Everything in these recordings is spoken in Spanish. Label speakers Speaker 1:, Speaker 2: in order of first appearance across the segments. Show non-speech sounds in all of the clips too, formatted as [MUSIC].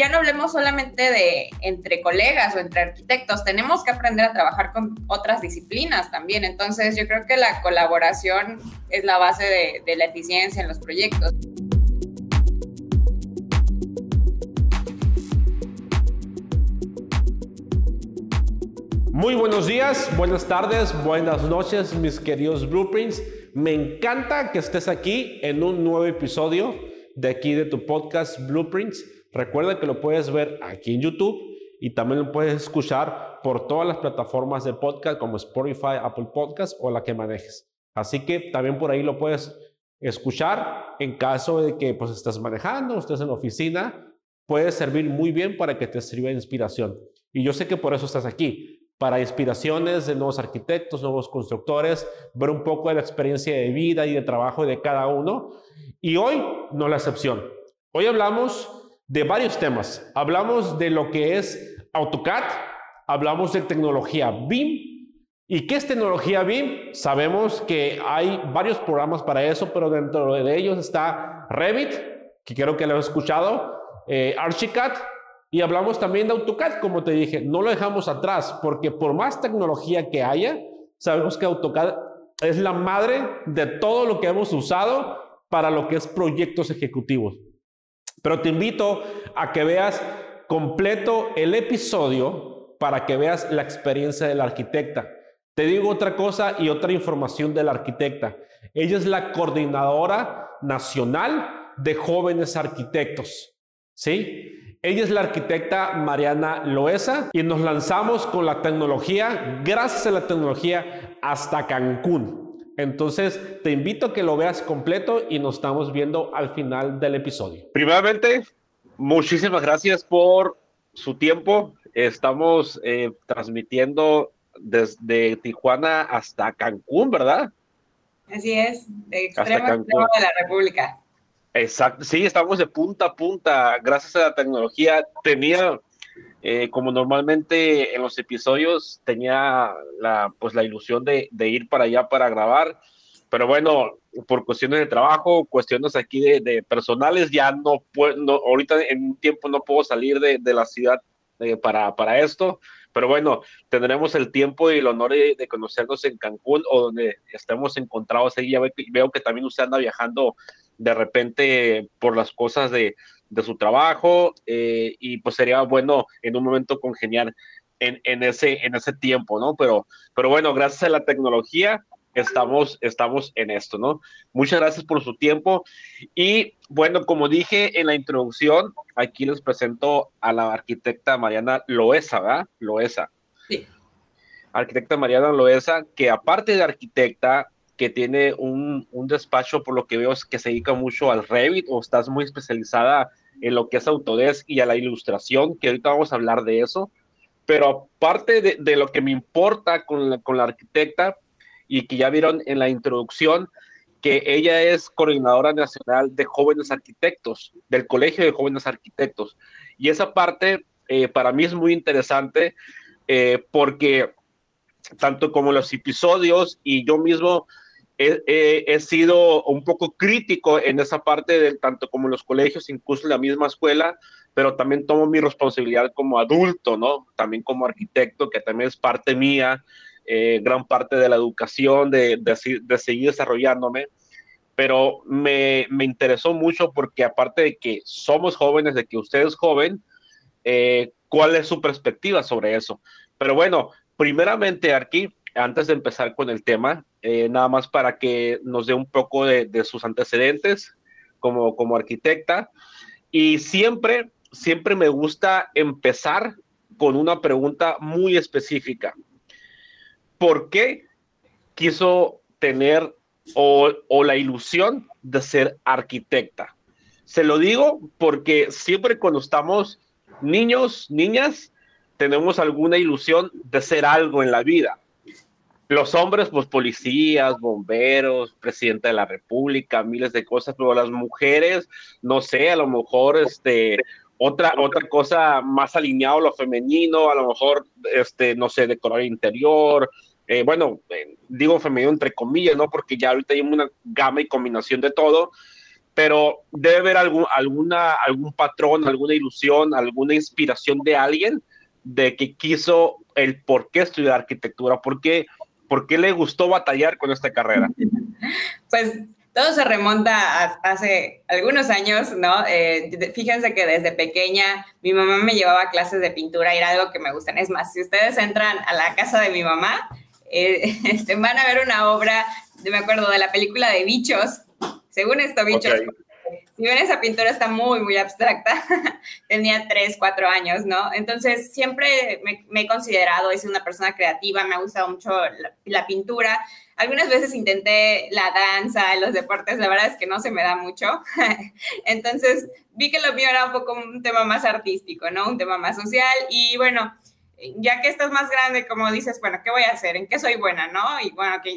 Speaker 1: ya no hablemos solamente de entre colegas o entre arquitectos, tenemos que aprender a trabajar con otras disciplinas también. Entonces, yo creo que la colaboración es la base de, la eficiencia en los proyectos.
Speaker 2: Muy buenos días, buenas tardes, buenas noches, mis queridos Blueprints. Me encanta que estés aquí en un nuevo episodio de aquí de tu podcast Blueprints. Recuerda que lo puedes ver aquí en YouTube y también lo puedes escuchar por todas las plataformas de podcast como Spotify, Apple Podcast o la que manejes. Así que también por ahí lo puedes escuchar en caso de que pues estés manejando, estés en la oficina, puede servir muy bien para que te sirva de inspiración. Y yo sé que por eso estás aquí, para inspiraciones de nuevos arquitectos, nuevos constructores, ver un poco de la experiencia de vida y de trabajo de cada uno. Y hoy no la excepción. Hoy hablamos de varios temas. Hablamos de lo que es AutoCAD, hablamos de tecnología BIM. ¿Y qué es tecnología BIM? Sabemos que hay varios programas para eso, pero dentro de ellos está Revit, que creo que lo he escuchado, eh, Archicad, y hablamos también de AutoCAD, como te dije, no lo dejamos atrás, porque por más tecnología que haya, sabemos que AutoCAD es la madre de todo lo que hemos usado para lo que es proyectos ejecutivos. Pero te invito a que veas completo el episodio para que veas la experiencia de la arquitecta. Te digo otra cosa y otra información de la arquitecta. Ella es la coordinadora nacional de jóvenes arquitectos. ¿Sí? Ella es la arquitecta Mariana Loesa y nos lanzamos con la tecnología, gracias a la tecnología, hasta Cancún. Entonces, te invito a que lo veas completo y nos estamos viendo al final del episodio.
Speaker 3: Primeramente, muchísimas gracias por su tiempo. Estamos eh, transmitiendo desde Tijuana hasta Cancún, ¿verdad?
Speaker 1: Así es, de extremo a extremo de la República.
Speaker 3: Exacto, sí, estamos de punta a punta, gracias a la tecnología. Tenía, eh, como normalmente en los episodios, tenía la, pues, la ilusión de, ir para allá para grabar, pero bueno, por cuestiones de trabajo, cuestiones aquí de, personales, ya no puedo, ahorita en un tiempo no puedo salir de, la ciudad eh, para, para esto, pero bueno, tendremos el tiempo y el honor de, conocernos en Cancún o donde estemos encontrados ahí. Ya veo que también usted anda viajando de repente por las cosas de, su trabajo eh, y pues sería bueno en un momento congeniar en, en, ese, en ese tiempo, ¿no? Pero, pero bueno, gracias a la tecnología estamos, estamos en esto, ¿no? Muchas gracias por su tiempo y bueno, como dije en la introducción, aquí les presento a la arquitecta Mariana Loesa, ¿verdad? Loesa. Sí. Arquitecta Mariana Loesa, que aparte de arquitecta, que tiene un, despacho, por lo que veo, es que se dedica mucho al Revit o estás muy especializada en lo que es Autodesk y a la ilustración, que ahorita vamos a hablar de eso. Pero aparte de, lo que me importa con la, con la arquitecta y que ya vieron en la introducción, que ella es coordinadora nacional de jóvenes arquitectos, del Colegio de Jóvenes Arquitectos. Y esa parte eh, para mí es muy interesante eh, porque tanto como los episodios y yo mismo he, sido un poco crítico en esa parte, del, tanto como los colegios, incluso en la misma escuela, pero también tomo mi responsabilidad como adulto, ¿no? También como arquitecto, que también es parte mía, eh, gran parte de la educación, de, de, seguir desarrollándome. Pero me, me, interesó mucho porque aparte de que somos jóvenes, de que usted es joven, eh, ¿cuál es su perspectiva sobre eso? Pero bueno, primeramente aquí antes de empezar con el tema, eh, nada más para que nos dé un poco de, sus antecedentes como, como arquitecta. Y siempre, siempre me gusta empezar con una pregunta muy específica. ¿Por qué quiso tener o, o la ilusión de ser arquitecta? Se lo digo porque siempre cuando estamos niños, niñas, tenemos alguna ilusión de ser algo en la vida los hombres, pues policías, bomberos, presidente de la república, miles de cosas, pero las mujeres, no sé, a lo mejor este, otra, otra cosa más alineado a lo femenino, a lo mejor, este, no sé, decorar interior, eh, bueno, eh, digo femenino entre comillas, ¿no? Porque ya ahorita hay una gama y combinación de todo, pero debe haber algún, alguna, algún patrón, alguna ilusión, alguna inspiración de alguien de que quiso el por qué estudiar arquitectura, por qué, por qué le gustó batallar con esta carrera.
Speaker 1: Pues todo se remonta a hace algunos años, ¿no? Eh, fíjense que desde pequeña mi mamá me llevaba a clases de pintura era algo que me gustan. Es más, si ustedes entran a la casa de mi mamá, eh, [LAUGHS] este, van a ver una obra, me acuerdo, de la película de bichos. Según esto, bichos, si ven esa pintura está muy, muy abstracta, [LAUGHS] tenía tres, cuatro años, ¿no? Entonces siempre me, he considerado, sido una persona creativa, me ha gustado mucho la, pintura. Algunas veces intenté la danza, los deportes, la verdad es que no se me da mucho. [LAUGHS] Entonces vi que lo mío era un poco un tema más artístico, ¿no? Un tema más social y bueno, ya que estás más grande, como dices, bueno, ¿qué voy a hacer? ¿En qué soy buena, no? Y bueno, que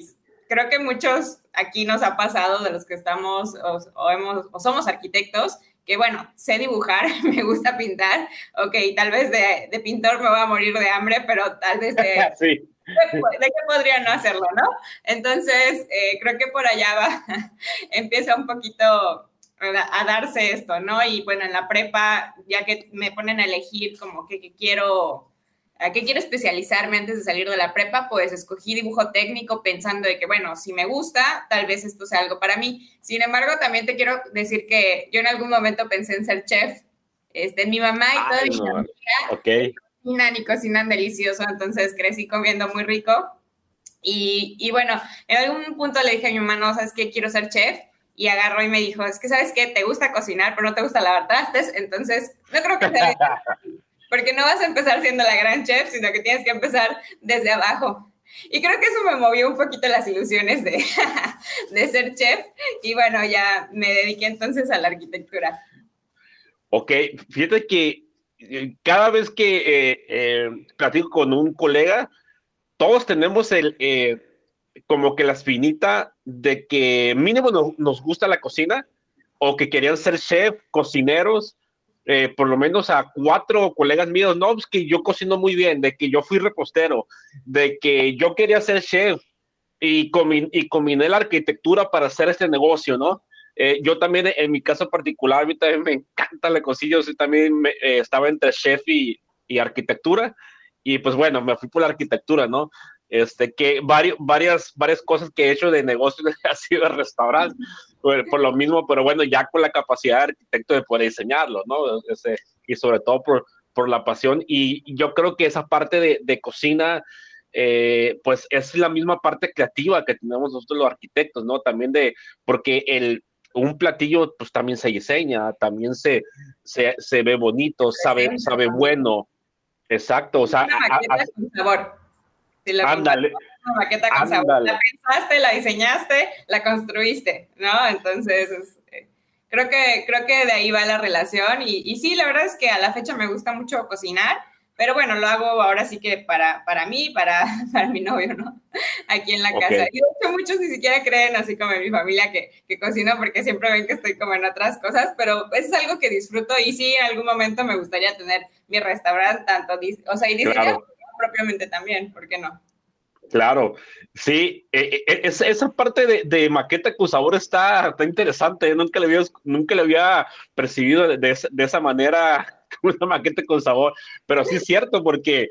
Speaker 1: creo que muchos aquí nos ha pasado de los que estamos o, hemos, o somos arquitectos, que bueno, sé dibujar, [LAUGHS] me gusta pintar, ok, tal vez de, de, pintor me voy a morir de hambre, pero tal vez de... [LAUGHS] sí. De, qué podría no hacerlo, ¿no? Entonces, eh, creo que por allá va, [LAUGHS] empieza un poquito a, darse esto, ¿no? Y bueno, en la prepa, ya que me ponen a elegir como que, que quiero ¿A qué quiero especializarme antes de salir de la prepa? Pues escogí dibujo técnico pensando de que, bueno, si me gusta, tal vez esto sea algo para mí. Sin embargo, también te quiero decir que yo en algún momento pensé en ser chef. Este, mi mamá y toda mi familia cocinan y cocinan delicioso, entonces crecí comiendo muy rico. Y, y, bueno, en algún punto le dije a mi mamá, no, ¿sabes qué? Quiero ser chef. Y agarró y me dijo, es que, ¿sabes qué? Te gusta cocinar, pero no te gusta lavar trastes, entonces no creo que sea [LAUGHS] porque no vas a empezar siendo la gran chef, sino que tienes que empezar desde abajo. Y creo que eso me movió un poquito las ilusiones de, [LAUGHS] de ser chef y bueno, ya me dediqué entonces a la arquitectura.
Speaker 3: Ok, fíjate que eh, cada vez que eh, eh, platico con un colega, todos tenemos el, como que la espinita de que mínimo nos gusta la cocina o que querían ser chef, cocineros, eh, por lo menos a cuatro colegas míos, no, pues que yo cocino muy bien, de que yo fui repostero, de que yo quería ser chef y, y combiné la arquitectura para hacer este negocio, ¿no? Eh, yo también, en mi caso particular, a mí también me encanta la cocina, yo también eh, estaba entre chef y, y, arquitectura, y pues bueno, me fui por la arquitectura, ¿no? Este, que varios, varias, varias cosas que he hecho de negocio [LAUGHS] ha sido restaurante por, lo mismo, pero bueno, ya con la capacidad de arquitecto de poder diseñarlo, ¿no? y sobre todo por, por la pasión. Y yo creo que esa parte de, de cocina, eh, pues es la misma parte creativa que tenemos nosotros los arquitectos, ¿no? También de, porque el, un platillo pues también se diseña, también se, se, se ve bonito, sabe, sabe bueno. Exacto, o sea,
Speaker 1: ándale una maqueta con sabor. La pensaste, la diseñaste, la construiste, ¿no? Entonces, eh, creo, que, creo que de ahí va la relación. Y, y, sí, la verdad es que a la fecha me gusta mucho cocinar, pero bueno, lo hago ahora sí que para, para mí, para, [LAUGHS] para mi novio, ¿no? Aquí en la casa. Y de hecho, muchos ni siquiera creen, así como en mi familia, que, que cocino porque siempre ven que estoy como en otras cosas, pero eso es algo que disfruto y sí, en algún momento me gustaría tener mi restaurante, tanto, o sea, y diseñar propiamente también, ¿por qué no?
Speaker 3: Claro, sí, e, e, e, esa parte de, maqueta con sabor está, está interesante, nunca le había, nunca le había percibido de, esa manera [LAUGHS] una maqueta con sabor, pero sí es cierto porque,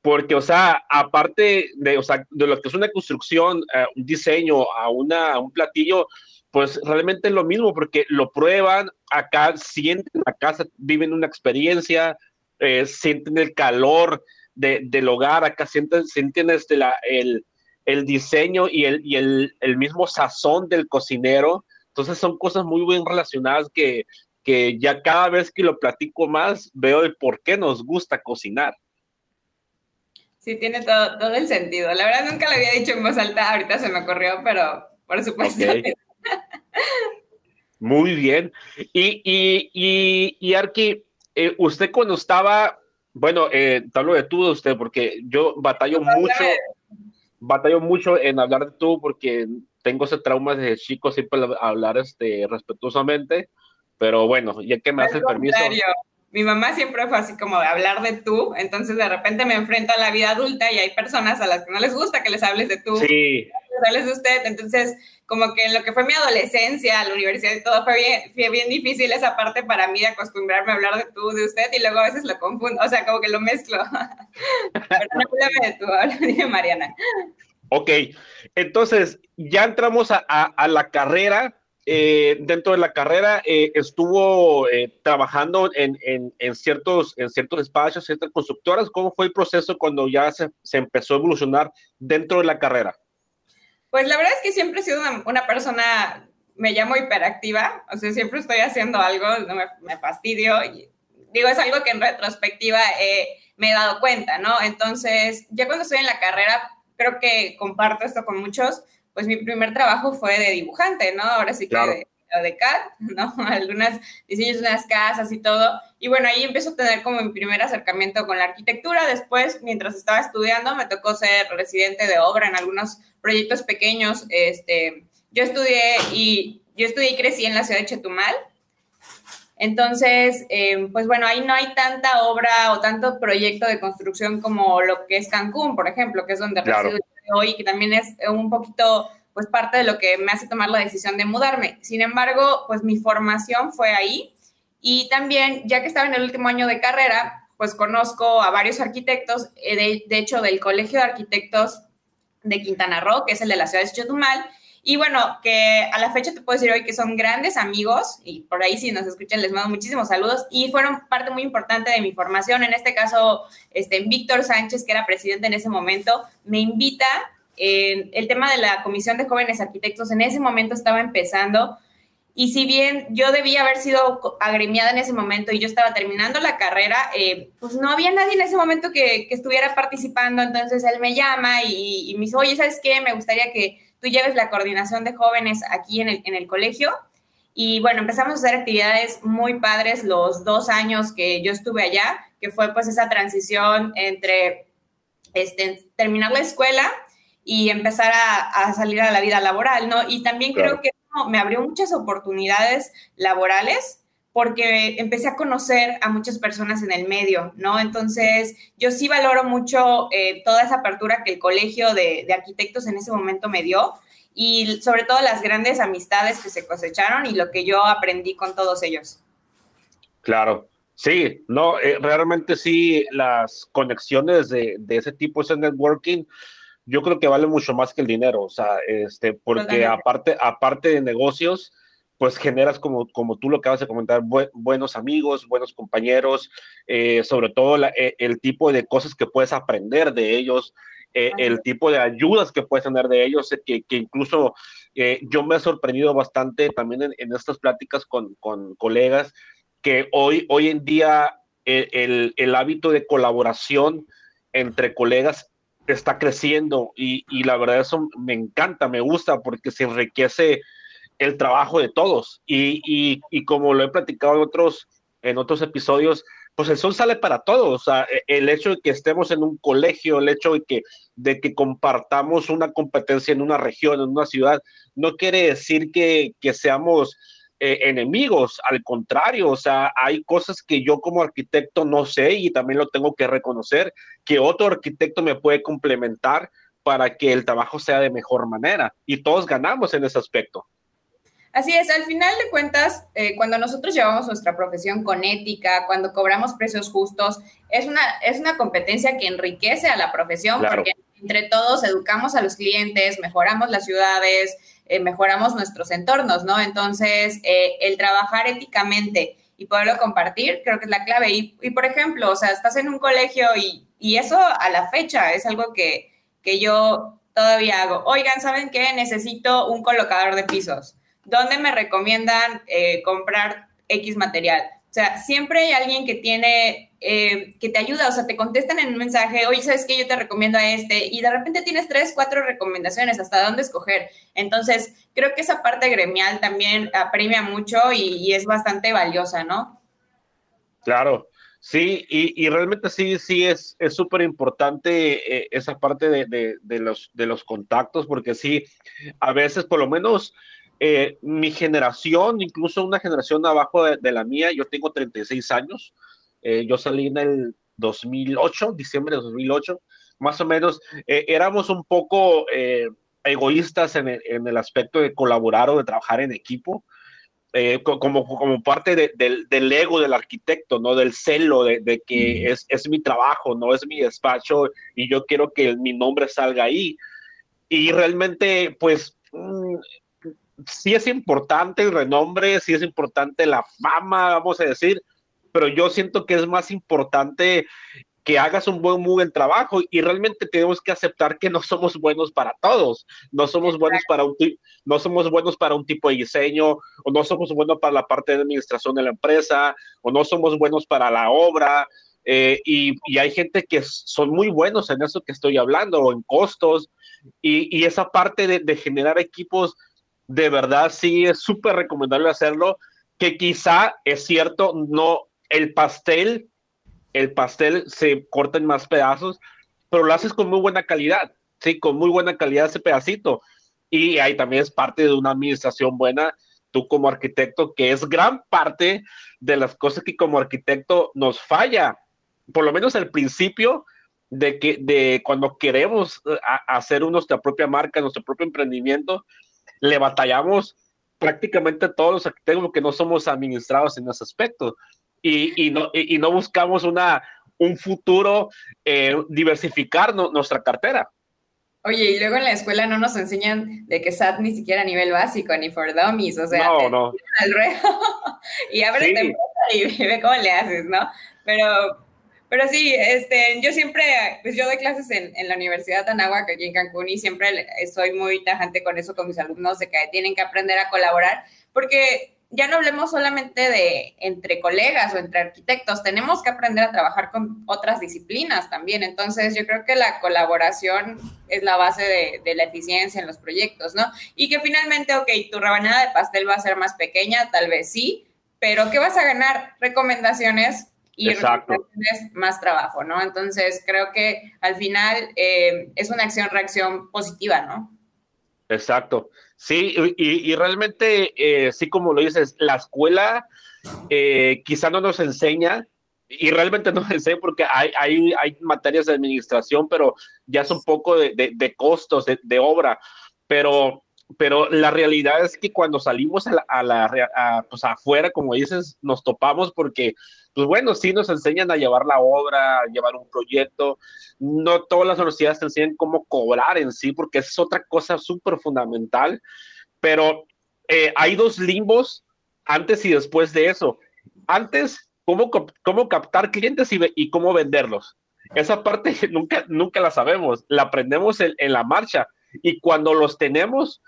Speaker 3: porque o sea, aparte de, o sea, de lo que es una construcción, eh, un diseño a, una, un platillo, pues realmente es lo mismo porque lo prueban, acá sienten casa, viven una experiencia, eh, sienten el calor, del hogar, acá sienten, sienten la, el, el, diseño y, el, y el, el, mismo sazón del cocinero. Entonces son cosas muy bien relacionadas que, que ya cada vez que lo platico más veo el por qué nos gusta cocinar.
Speaker 1: Sí, tiene todo, todo el sentido. La verdad nunca lo había dicho en voz alta, ahorita se me ocurrió, pero por supuesto. [LAUGHS]
Speaker 3: Muy bien. Y, y, y, y Arki, eh, usted cuando estaba bueno, eh, te hablo de tú de usted, porque yo batallo mucho, batallo mucho en hablar de tú, porque tengo ese trauma desde chico, siempre hablar este, respetuosamente, pero bueno, ya que me hace el permiso.
Speaker 1: Mi mamá siempre fue así como de hablar de tú, entonces de repente me enfrento a la vida adulta y hay personas a las que no les gusta que les hables de tú.
Speaker 3: Sí.
Speaker 1: sales de usted. Entonces, como que en lo que fue mi adolescencia, la universidad y todo, fue bien, fue bien difícil esa parte para mí de acostumbrarme a hablar de tú, de usted, y luego a veces lo confundo, o sea, como que lo mezclo. [LAUGHS] Pero no de tú, de Mariana.
Speaker 3: Ok, entonces ya entramos a, a la carrera eh, dentro de la carrera eh, estuvo eh, trabajando en, ciertos, en ciertos espacios, ciertas constructoras. ¿Cómo fue el proceso cuando ya se, empezó a evolucionar dentro de la carrera?
Speaker 1: Pues la verdad es que siempre he sido una, persona, me llamo hiperactiva, o sea, siempre estoy haciendo algo, no me, fastidio. Y, digo, es algo que en retrospectiva me he dado cuenta, ¿no? Entonces, ya cuando estoy en la carrera, creo que comparto esto con muchos pues mi primer trabajo fue de dibujante, ¿no? Ahora sí que de, de CAD, ¿no? [LAUGHS] Algunas diseños de unas casas y todo. Y bueno, ahí empiezo a tener como mi primer acercamiento con la arquitectura. Después, mientras estaba estudiando, me tocó ser residente de obra en algunos proyectos pequeños. Este, yo estudié y yo estudié y crecí en la ciudad de Chetumal. Entonces, em, pues bueno, ahí no hay tanta obra o tanto proyecto de construcción como lo que es Cancún, por ejemplo, que es donde resido hoy, que también es un poquito pues parte de lo que me hace tomar la decisión de mudarme. Sin embargo, pues mi formación fue ahí y también, ya que estaba en el último año de carrera, pues conozco a varios arquitectos, eh, de, de hecho del Colegio de Arquitectos de Quintana Roo, que es el de la ciudad de Chetumal, y bueno, que a la fecha te puedo decir hoy que son grandes amigos y por ahí si nos escuchan les mando muchísimos saludos y fueron parte muy importante de mi formación. En este caso, este, Víctor Sánchez, que era presidente en ese momento, me invita. en el tema de la Comisión de Jóvenes Arquitectos en ese momento estaba empezando y si bien yo debía haber sido agremiada en ese momento y yo estaba terminando la carrera, eh, pues no había nadie en ese momento que, que, estuviera participando. Entonces él me llama y, y me dice, oye, ¿sabes qué? Me gustaría que tú lleves la coordinación de jóvenes aquí en el, en el colegio. Y bueno, empezamos a hacer actividades muy padres los dos años que yo estuve allá, que fue pues esa transición entre este, terminar la escuela y empezar a, salir a la vida laboral, ¿no? Y también creo que me abrió muchas oportunidades laborales porque empecé a conocer a muchas personas en el medio, ¿no? Entonces, yo sí valoro mucho eh, toda esa apertura que el colegio de, arquitectos en ese momento me dio y sobre todo las grandes amistades que se cosecharon y lo que yo aprendí con todos ellos.
Speaker 3: Claro, sí, no, eh, realmente sí, las conexiones de, ese tipo, ese networking, yo creo que vale mucho más que el dinero, o sea, este, porque aparte, aparte de negocios, pues generas, como, como tú lo acabas de comentar, buenos amigos, buenos compañeros, eh, sobre todo eh, el tipo de cosas que puedes aprender de ellos, eh, el tipo de ayudas que puedes tener de ellos, que, que incluso yo me he sorprendido bastante también en, estas pláticas con, con, colegas, que hoy, hoy en día el, el, hábito de colaboración entre colegas está creciendo y, y la verdad eso me encanta, me gusta porque se enriquece el trabajo de todos. Y, y, como lo he platicado en otros, en otros episodios, pues el sol sale para todos. O sea, e, el hecho de que estemos en un colegio, el hecho de que, de que compartamos una competencia en una región, en una ciudad, no quiere decir que, que seamos eh, enemigos. Al contrario, o sea, hay cosas que yo como arquitecto no sé y también lo tengo que reconocer, que otro arquitecto me puede complementar para que el trabajo sea de mejor manera. Y todos ganamos en ese aspecto.
Speaker 1: Así es, al final de cuentas, eh, cuando nosotros llevamos nuestra profesión con ética, cuando cobramos precios justos, es una, es una competencia que enriquece a la profesión porque entre todos educamos a los clientes, mejoramos las ciudades, eh, mejoramos nuestros entornos, ¿no? Entonces, eh, el trabajar éticamente y poderlo compartir, creo que es la clave. Y, y, por ejemplo, o sea, estás en un colegio y, y eso a la fecha es algo que, que yo todavía hago. Oigan, ¿saben qué? Necesito un colocador de pisos ¿dónde me recomiendan eh, comprar X material? O sea, siempre hay alguien que tiene, eh, que te ayuda, o sea, te contestan en un mensaje, oye, ¿sabes qué? Yo te recomiendo a este, y de repente tienes tres, cuatro recomendaciones, hasta dónde escoger. Entonces, creo que esa parte gremial también apremia mucho y, es bastante valiosa, ¿no?
Speaker 3: Claro, sí, y, realmente sí, sí es súper importante eh, esa parte de, los, de los contactos, porque sí, a veces por lo menos eh, mi generación, incluso una generación abajo de, la mía, yo tengo 36 años, eh, yo salí en el 2008, diciembre de 2008, más o menos, eh, éramos un poco egoístas en el, aspecto de colaborar o de trabajar en equipo, eh, como, como parte del, ego del arquitecto, ¿no? Del celo de, que es, es, mi trabajo, no es mi despacho y yo quiero que mi nombre salga ahí. Y realmente, pues, mm, sí es importante el renombre, sí es importante la fama, vamos a decir, pero yo siento que es más importante que hagas un buen muy buen trabajo y realmente tenemos que aceptar que no somos buenos para todos, no somos buenos para un no somos buenos para un tipo de diseño o no somos buenos para la parte de administración de la empresa o no somos buenos para la obra eh, y, hay gente que son muy buenos en eso que estoy hablando o en costos y, esa parte de, de generar equipos de verdad sí es súper recomendable hacerlo que quizá es cierto no el pastel el pastel se corta en más pedazos, pero lo haces con muy buena calidad, sí, con muy buena calidad ese pedacito. Y ahí también es parte de una administración buena, tú como arquitecto, que es gran parte de las cosas que como arquitecto nos falla, por lo menos al principio de que de cuando queremos eh, hacer nuestra propia marca, nuestro propio emprendimiento, le batallamos prácticamente todos los arquitectos porque no somos administrados en ese aspecto y, no, y no buscamos una, un futuro, eh, diversificar nuestra cartera.
Speaker 1: Oye, y luego en la escuela no nos enseñan de que SAT ni siquiera a nivel básico, ni for dummies, o sea, no, no. Al [LAUGHS] y abre y [LAUGHS] ve cómo le haces, ¿no? Pero, pero sí, este, yo siempre, pues yo doy clases en, en la Universidad de Anáhuac, aquí en Cancún, y siempre soy muy tajante con eso con mis alumnos, de que tienen que aprender a colaborar, porque ya no hablemos solamente de entre colegas o entre arquitectos, tenemos que aprender a trabajar con otras disciplinas también. Entonces, yo creo que la colaboración es la base de, la eficiencia en los proyectos, ¿no? Y que finalmente, ok, tu rebanada de pastel va a ser más pequeña, tal vez sí, pero ¿qué vas a ganar? Recomendaciones y recomendaciones más trabajo, ¿no? Entonces, creo que al final eh, es una acción-reacción positiva, ¿no?
Speaker 3: Exacto. Sí, y, realmente, eh, sí como lo dices, la escuela eh, quizá no nos enseña, y realmente [LAUGHS] no enseña porque hay, hay, hay materias de administración, pero ya es un poco de, de, costos, de, obra, pero, pero la realidad es que cuando salimos a la, a la pues afuera, como dices, nos topamos porque pues bueno, sí nos enseñan a llevar la obra, a llevar un proyecto. No todas las universidades te enseñan cómo cobrar en sí, porque es otra cosa súper fundamental. Pero eh, hay dos limbos antes y después de eso. Antes, cómo, cómo captar clientes y, y cómo venderlos. Esa parte [LAUGHS] nunca, nunca la sabemos, la aprendemos en, en la marcha. Y cuando los tenemos,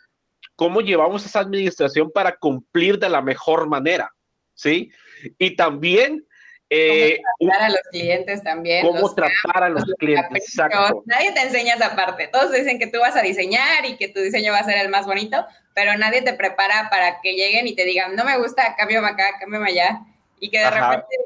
Speaker 3: cómo llevamos esa administración para cumplir de la mejor manera, ¿sí? Y también
Speaker 1: eh, cómo tratar a los clientes también.
Speaker 3: Cómo tratar a los clientes,
Speaker 1: Nadie te enseña esa parte. Todos dicen que tú vas a diseñar y que tu diseño va a ser el más bonito, pero nadie te prepara para que lleguen y te digan, no me gusta, cámbiame acá, cámbiame allá. Y que de repente,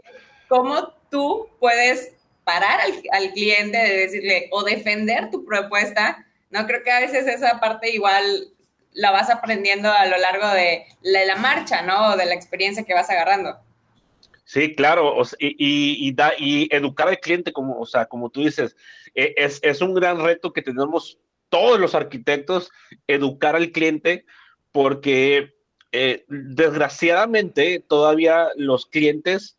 Speaker 1: ¿cómo tú puedes parar al, cliente de decirle o defender tu propuesta? No creo que a veces esa parte igual la vas aprendiendo a lo largo de la, marcha, ¿no? De la experiencia que vas agarrando.
Speaker 3: Sí, claro, y, educar al cliente, como, o sea, como tú dices, e, es, es, un gran reto que tenemos todos los arquitectos, educar al cliente, porque eh, desgraciadamente todavía los clientes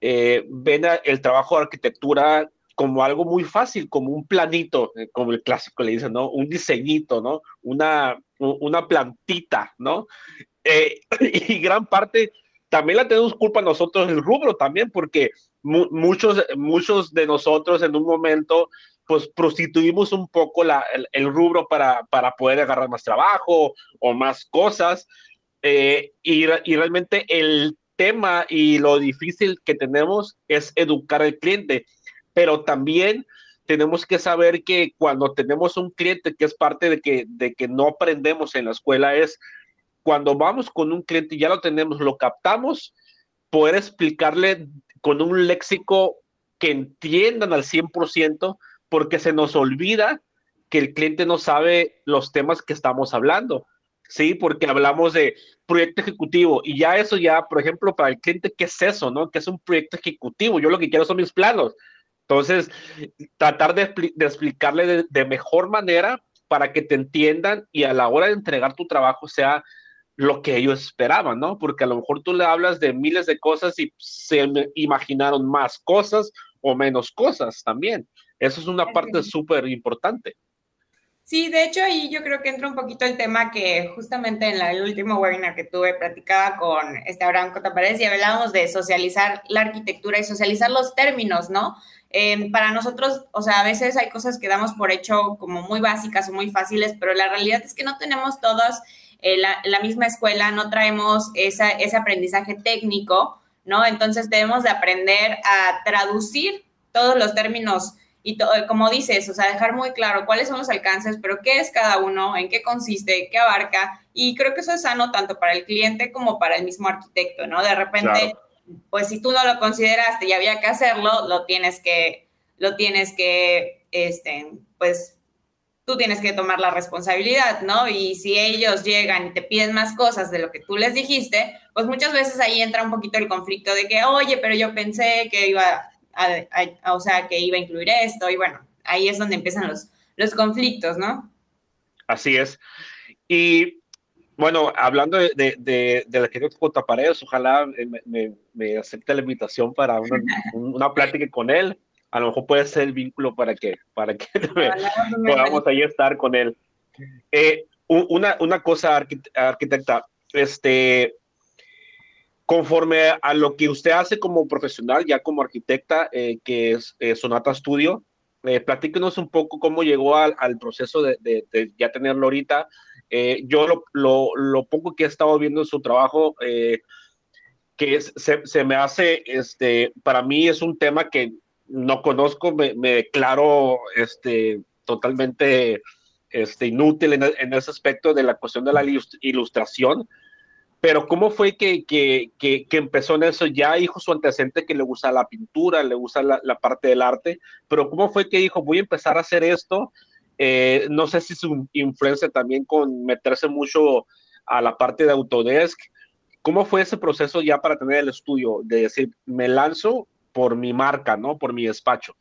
Speaker 3: eh, ven el trabajo de arquitectura como algo muy fácil, como un planito, eh, como el clásico le dicen, ¿no? Un diseñito, ¿no? Una, una plantita, ¿no? [CLEARS THROAT] y gran parte también la tenemos culpa nosotros el rubro también, porque muchos, muchos de nosotros en un momento pues prostituimos un poco la, el, rubro para, para, poder agarrar más trabajo o más cosas. Eh, y, y, realmente el tema y lo difícil que tenemos es educar al cliente, pero también tenemos que saber que cuando tenemos un cliente que es parte de que, de que no aprendemos en la escuela es cuando vamos con un cliente y ya lo tenemos, lo captamos, poder explicarle con un léxico que entiendan al 100%, porque se nos olvida que el cliente no sabe los temas que estamos hablando. Sí, porque hablamos de proyecto ejecutivo y ya eso ya, por ejemplo, para el cliente, ¿qué es eso? ¿No? ¿Qué es un proyecto ejecutivo? Yo lo que quiero son mis planos. Entonces, tratar de, explicarle de, mejor manera para que te entiendan y a la hora de entregar tu trabajo sea lo que ellos esperaban, ¿no? Porque a lo mejor tú le hablas de miles de cosas y se imaginaron más cosas o menos cosas también. Eso es una parte súper importante.
Speaker 1: Sí, de hecho ahí yo creo que entra un poquito el tema que justamente en el último webinar que tuve platicaba con este Abraham Cotaparedes y hablábamos de socializar la arquitectura y socializar los términos, ¿no? Eh, para nosotros, o sea, a veces hay cosas que damos por hecho como muy básicas o muy fáciles, pero la realidad es que no tenemos todos eh, la, la, misma escuela, no traemos ese aprendizaje técnico, ¿no? Entonces debemos de aprender a traducir todos los términos y como dices, o sea, dejar muy claro cuáles son los alcances, pero qué es cada uno, en qué consiste, qué abarca, y creo que eso es sano tanto para el cliente como para el mismo arquitecto, ¿no? De repente, pues si tú no lo consideraste y había que hacerlo, lo tienes que, lo tienes que, este, pues tú tienes que tomar la responsabilidad, ¿no? Y si ellos llegan y te piden más cosas de lo que tú les dijiste, pues muchas veces ahí entra un poquito el conflicto de que, oye, pero yo pensé que iba o sea, que iba a incluir esto, y bueno, ahí es donde empiezan los, los conflictos, ¿no?
Speaker 3: Así es. Y bueno, hablando de, de, de, de la Paredes, ojalá me, me, acepte la invitación para una, [LAUGHS] una, plática con él. A lo mejor puede ser el vínculo para que, para que [LAUGHS] podamos ahí estar con él. Eh, una, una cosa, arquitecta, este, conforme a lo que usted hace como profesional, ya como arquitecta, eh, que es eh, Sonata Studio, eh, platíquenos un poco cómo llegó al, proceso de, ya tenerlo ahorita. Eh, yo lo, lo, poco que he estado viendo en su trabajo, que es, se, me hace, este, para mí es un tema que no conozco, me, me declaro este, totalmente este, inútil en, en, ese aspecto de la cuestión de la ilustración pero ¿cómo fue que, que, que, empezó en eso? Ya dijo su antecedente que le gusta la pintura, le gusta la, la, parte del arte, pero ¿cómo fue que dijo, voy a empezar a hacer esto? Eh, no sé si su influencia también con meterse mucho a la parte de Autodesk. ¿Cómo fue ese proceso ya para tener el estudio? De decir, me lanzo por mi marca, ¿no? Por mi despacho.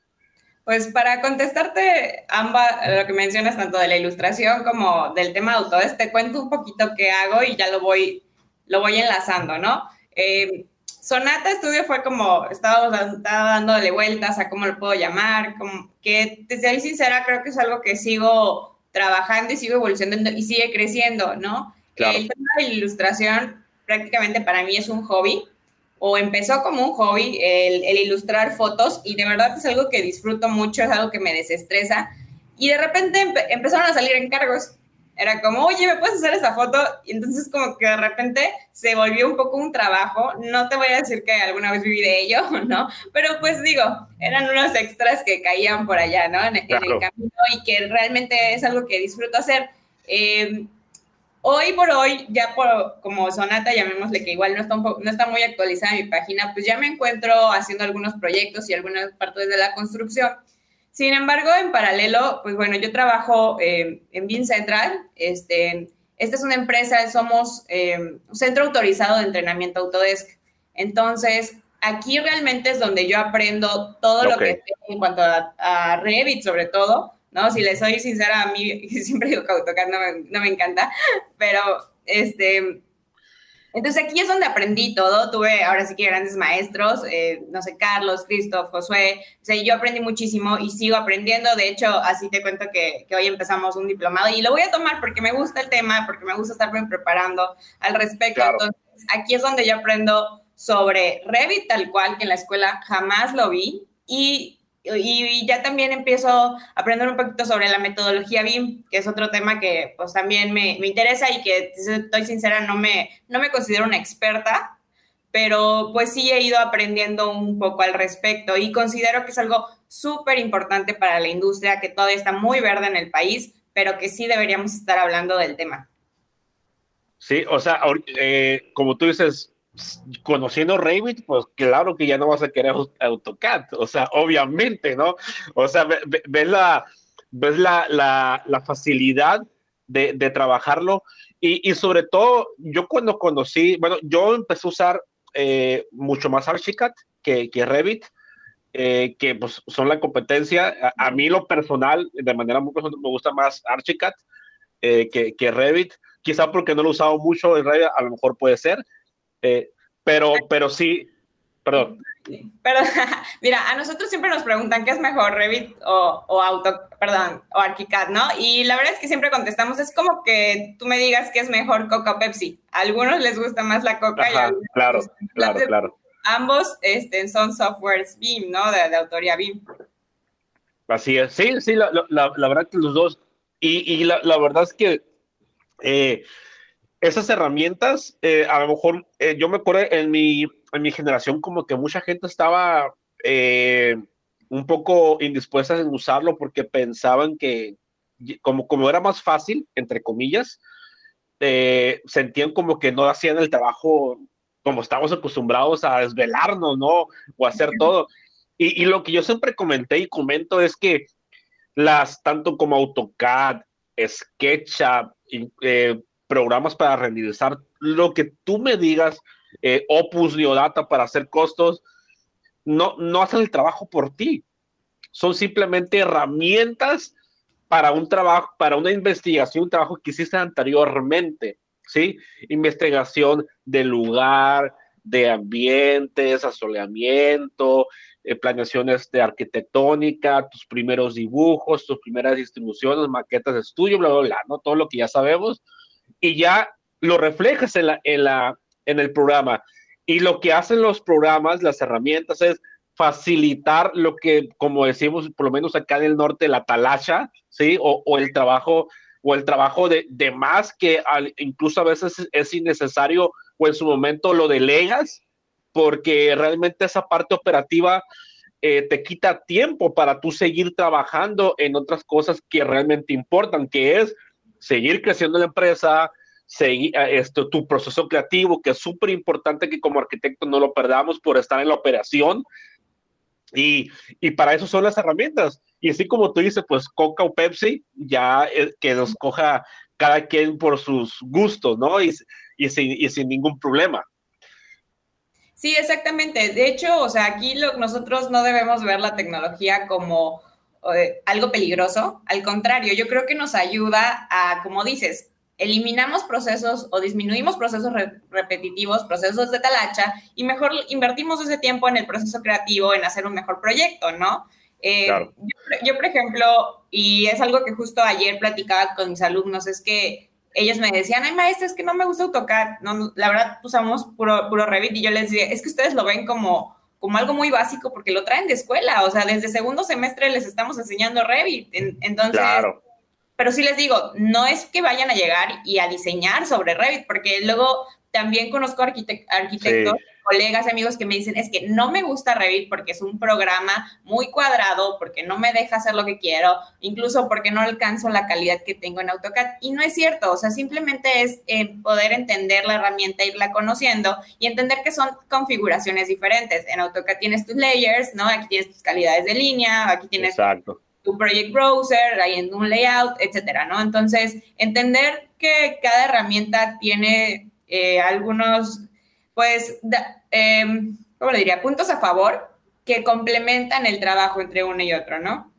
Speaker 1: Pues para contestarte ambas, lo que mencionas tanto de la ilustración como del tema de Autodesk, te cuento un poquito qué hago y ya lo voy lo voy enlazando, ¿no? Eh, Sonata Estudio fue como, estaba, estaba, dándole vueltas a cómo lo puedo llamar, como que, te soy sincera, creo que es algo que sigo trabajando y sigo evolucionando y sigue creciendo, ¿no? El tema de la ilustración prácticamente para mí es un hobby, o empezó como un hobby el, el, ilustrar fotos y de verdad es algo que disfruto mucho, es algo que me desestresa y de repente empezaron a salir encargos era como, oye, ¿me puedes hacer esa foto? Y entonces como que de repente se volvió un poco un trabajo. No te voy a decir que alguna vez viví de ello, [LAUGHS] ¿no? Pero pues digo, eran unos extras que caían por allá, ¿no? En, el camino y que realmente es algo que disfruto hacer. Em, hoy por hoy, ya por, como Sonata, llamémosle que igual no está, no está muy actualizada mi página, pues ya me encuentro haciendo algunos proyectos y algunas partes de la construcción. Sin embargo, en paralelo, pues bueno, yo trabajo eh, en BIN Central. Este, esta es una empresa, somos eh, un centro autorizado de entrenamiento Autodesk. Entonces, aquí realmente es donde yo aprendo todo lo que tengo en cuanto a, Revit, sobre todo, ¿no? Si les soy sincera, a mí [LAUGHS] siempre digo que AutoCAD no me, no me encanta, pero este, entonces aquí es donde aprendí todo, tuve ahora sí que grandes maestros, eh, no sé, Carlos, Christoph, Josué, o sea, yo aprendí muchísimo y sigo aprendiendo, de hecho, así te cuento que, que, hoy empezamos un diplomado y lo voy a tomar porque me gusta el tema, porque me gusta estarme preparando al respecto, entonces aquí es donde yo aprendo sobre Revit tal cual, que en la escuela jamás lo vi y y, ya también empiezo a aprender un poquito sobre la metodología BIM, que es otro tema que pues también me, me interesa y que, estoy sincera, no me, no me considero una experta, pero pues sí he ido aprendiendo un poco al respecto y considero que es algo súper importante para la industria, que todavía está muy verde en el país, pero que sí deberíamos estar hablando del tema.
Speaker 3: Sí, o sea, eh, como tú dices, conociendo Revit, pues claro que ya no vas a querer AutoCAD, o sea, obviamente, ¿no? O sea, ves la, ves la, la, facilidad de, de trabajarlo y, y, sobre todo, yo cuando conocí, bueno, yo empecé a usar eh, mucho más Archicad que, que Revit, eh, que pues, son la competencia. A, mí lo personal, de manera muy personal, me gusta más Archicad eh, que, que, Revit, quizá porque no lo he usado mucho en Revit, a lo mejor puede ser, eh, pero, pero sí, perdón.
Speaker 1: Pero, [LAUGHS] mira, a nosotros siempre nos preguntan qué es mejor, Revit o, o Auto, perdón, o ArchiCAD, ¿no? Y la verdad es que siempre contestamos, es como que tú me digas qué es mejor Coca o Pepsi. A algunos les gusta más la Coca y a
Speaker 3: claro, claro, claro.
Speaker 1: Ambos este, son softwares BIM, ¿no? De, autoría BIM.
Speaker 3: Así es, sí, sí, la, la, la verdad que los dos, y, y la, verdad es que eh, esas herramientas, eh, a lo mejor eh, yo me acuerdo en mi, en mi generación como que mucha gente estaba eh, un poco indispuesta en usarlo porque pensaban que como, como era más fácil, entre comillas, sentían como que no hacían el trabajo como estamos acostumbrados a desvelarnos, ¿no? O hacer todo. Y, y lo que yo siempre comenté y comento es que las, tanto como AutoCAD, SketchUp, eh, programas para renderizar, lo que tú me digas, eh, Opus, Neodata para hacer costos, no, no hacen el trabajo por ti. Son simplemente herramientas para un trabajo, para una investigación, un trabajo que hiciste anteriormente, ¿sí? Investigación del lugar, de ambientes, asoleamiento, eh, planeaciones de arquitectónica, tus primeros dibujos, tus primeras distribuciones, maquetas de estudio, bla, bla, bla, ¿no? Todo lo que ya sabemos y ya lo reflejas en, la, en, la, en el programa. Y lo que hacen los programas, las herramientas, es facilitar lo que, como decimos, por lo menos acá en el norte, la talacha, ¿sí? O, o el trabajo, o el trabajo de, de más que incluso a veces es innecesario o en su momento lo delegas, porque realmente esa parte operativa eh, te quita tiempo para tú seguir trabajando en otras cosas que realmente importan, que es seguir creciendo la empresa, seguir eh, esto, tu proceso creativo, que es súper importante que como arquitecto no lo perdamos por estar en la operación. Y, y, para eso son las herramientas. Y así como tú dices, pues Coca o Pepsi, ya eh, que nos coja cada quien por sus gustos, ¿no? Y, y, sin, y sin ningún problema.
Speaker 1: Sí, exactamente. De hecho, o sea, aquí nosotros no debemos ver la tecnología como eh, algo peligroso. Al contrario, yo creo que nos ayuda a, como dices, eliminamos procesos o disminuimos procesos repetitivos, procesos de talacha, y mejor invertimos ese tiempo en el proceso creativo, en hacer un mejor proyecto, ¿no? Eh, yo, por ejemplo, y es algo que justo ayer platicaba con mis alumnos, es que ellos me decían, ay, maestra, es que no me gusta AutoCAD. No, la verdad, usamos puro, puro Revit y yo les decía, es que ustedes lo ven como como algo muy básico porque lo traen de escuela, o sea, desde segundo semestre les estamos enseñando Revit, entonces, pero sí les digo, no es que vayan a llegar y a diseñar sobre Revit, porque luego también conozco arquitectos colegas, amigos que me dicen, es que no me gusta Revit porque es un programa muy cuadrado, porque no me deja hacer lo que quiero, incluso porque no alcanzo la calidad que tengo en AutoCAD. Y no es cierto, o sea, simplemente es eh, poder entender la herramienta, irla conociendo y entender que son configuraciones diferentes. En AutoCAD tienes tus layers, ¿no? Aquí tienes tus calidades de línea, aquí tienes... tu project browser, hay en un layout, etcétera, ¿no? Entonces, entender que cada herramienta tiene eh, algunos pues, eh, ¿cómo le diría? Puntos a favor que complementan el trabajo entre uno y otro, ¿no?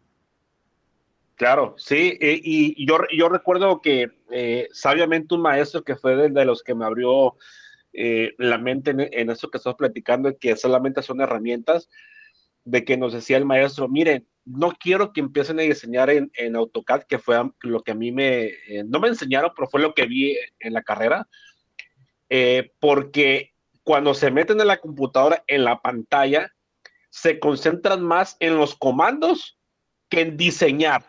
Speaker 3: Claro, sí, eh, y yo, yo recuerdo que eh, sabiamente un maestro que fue de, los que me abrió eh, la mente en, eso que estamos platicando, que solamente son herramientas, de que nos decía el maestro, miren, no quiero que empiecen a diseñar en, en AutoCAD, que fue lo que a mí me, no me enseñaron, pero fue lo que vi en la carrera, porque cuando se meten en la computadora, en la pantalla, se concentran más en los comandos que en diseñar.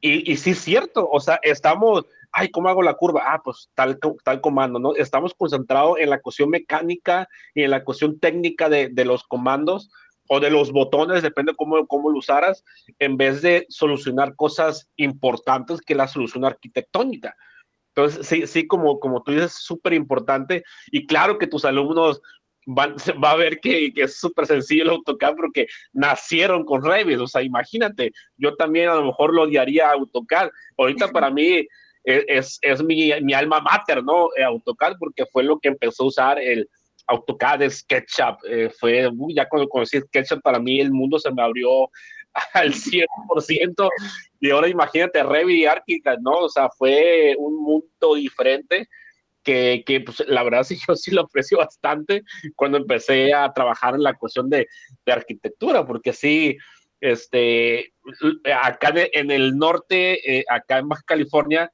Speaker 3: Y, y sí es cierto, o sea, estamos, ay, ¿cómo hago la curva? Ah, pues tal, tal comando, ¿no? Estamos concentrados en la cuestión mecánica y en la cuestión técnica de, de los comandos o de los botones, depende cómo, cómo lo usaras, en vez de solucionar cosas importantes que la solución arquitectónica. Entonces, sí, sí como, como tú dices, es súper importante y claro que tus alumnos van, va a ver que, que es súper sencillo el AutoCAD porque nacieron con Revit, o sea, imagínate, yo también a lo mejor lo odiaría AutoCAD. Ahorita [LAUGHS] para mí e, es, es mi, mi, alma mater, ¿no? Eh, AutoCAD porque fue lo que empezó a usar el, AutoCAD, SketchUp, eh, fue, ya cuando conocí SketchUp, para mí el mundo se me abrió [LAUGHS] al 100%, y ahora imagínate Revit y ArchiCAD, ¿no? O sea, fue un mundo diferente que, que pues, la verdad sí, [LAUGHS] yo sí lo aprecio bastante cuando empecé a trabajar en la cuestión de, de arquitectura, porque sí, este, acá en el norte, eh, acá en Baja California,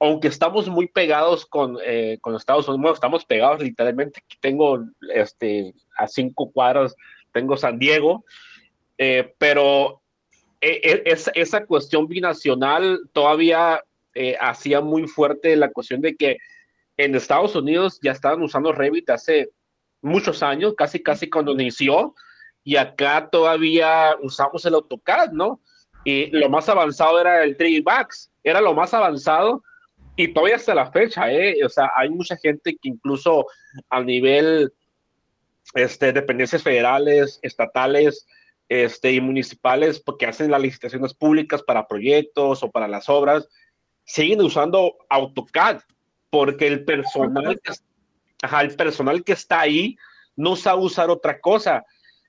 Speaker 3: aunque estamos muy pegados con, eh, con Estados Unidos, estamos pegados literalmente, aquí tengo este, a cinco cuadros, tengo San Diego, eh, pero es, esa cuestión binacional todavía hacía muy fuerte la cuestión de que en Estados Unidos ya estaban usando Revit hace muchos años, casi casi cuando inició, y acá todavía usamos el AutoCAD, ¿no? Y lo más avanzado era el 3D Max, era lo más avanzado y todavía hasta la fecha, ¿eh? O sea, hay mucha gente que incluso a nivel este, dependencias federales, estatales este, y municipales, porque hacen las licitaciones públicas para proyectos o para las obras, siguen usando AutoCAD, porque el personal, el personal que está ahí no sabe usar otra cosa.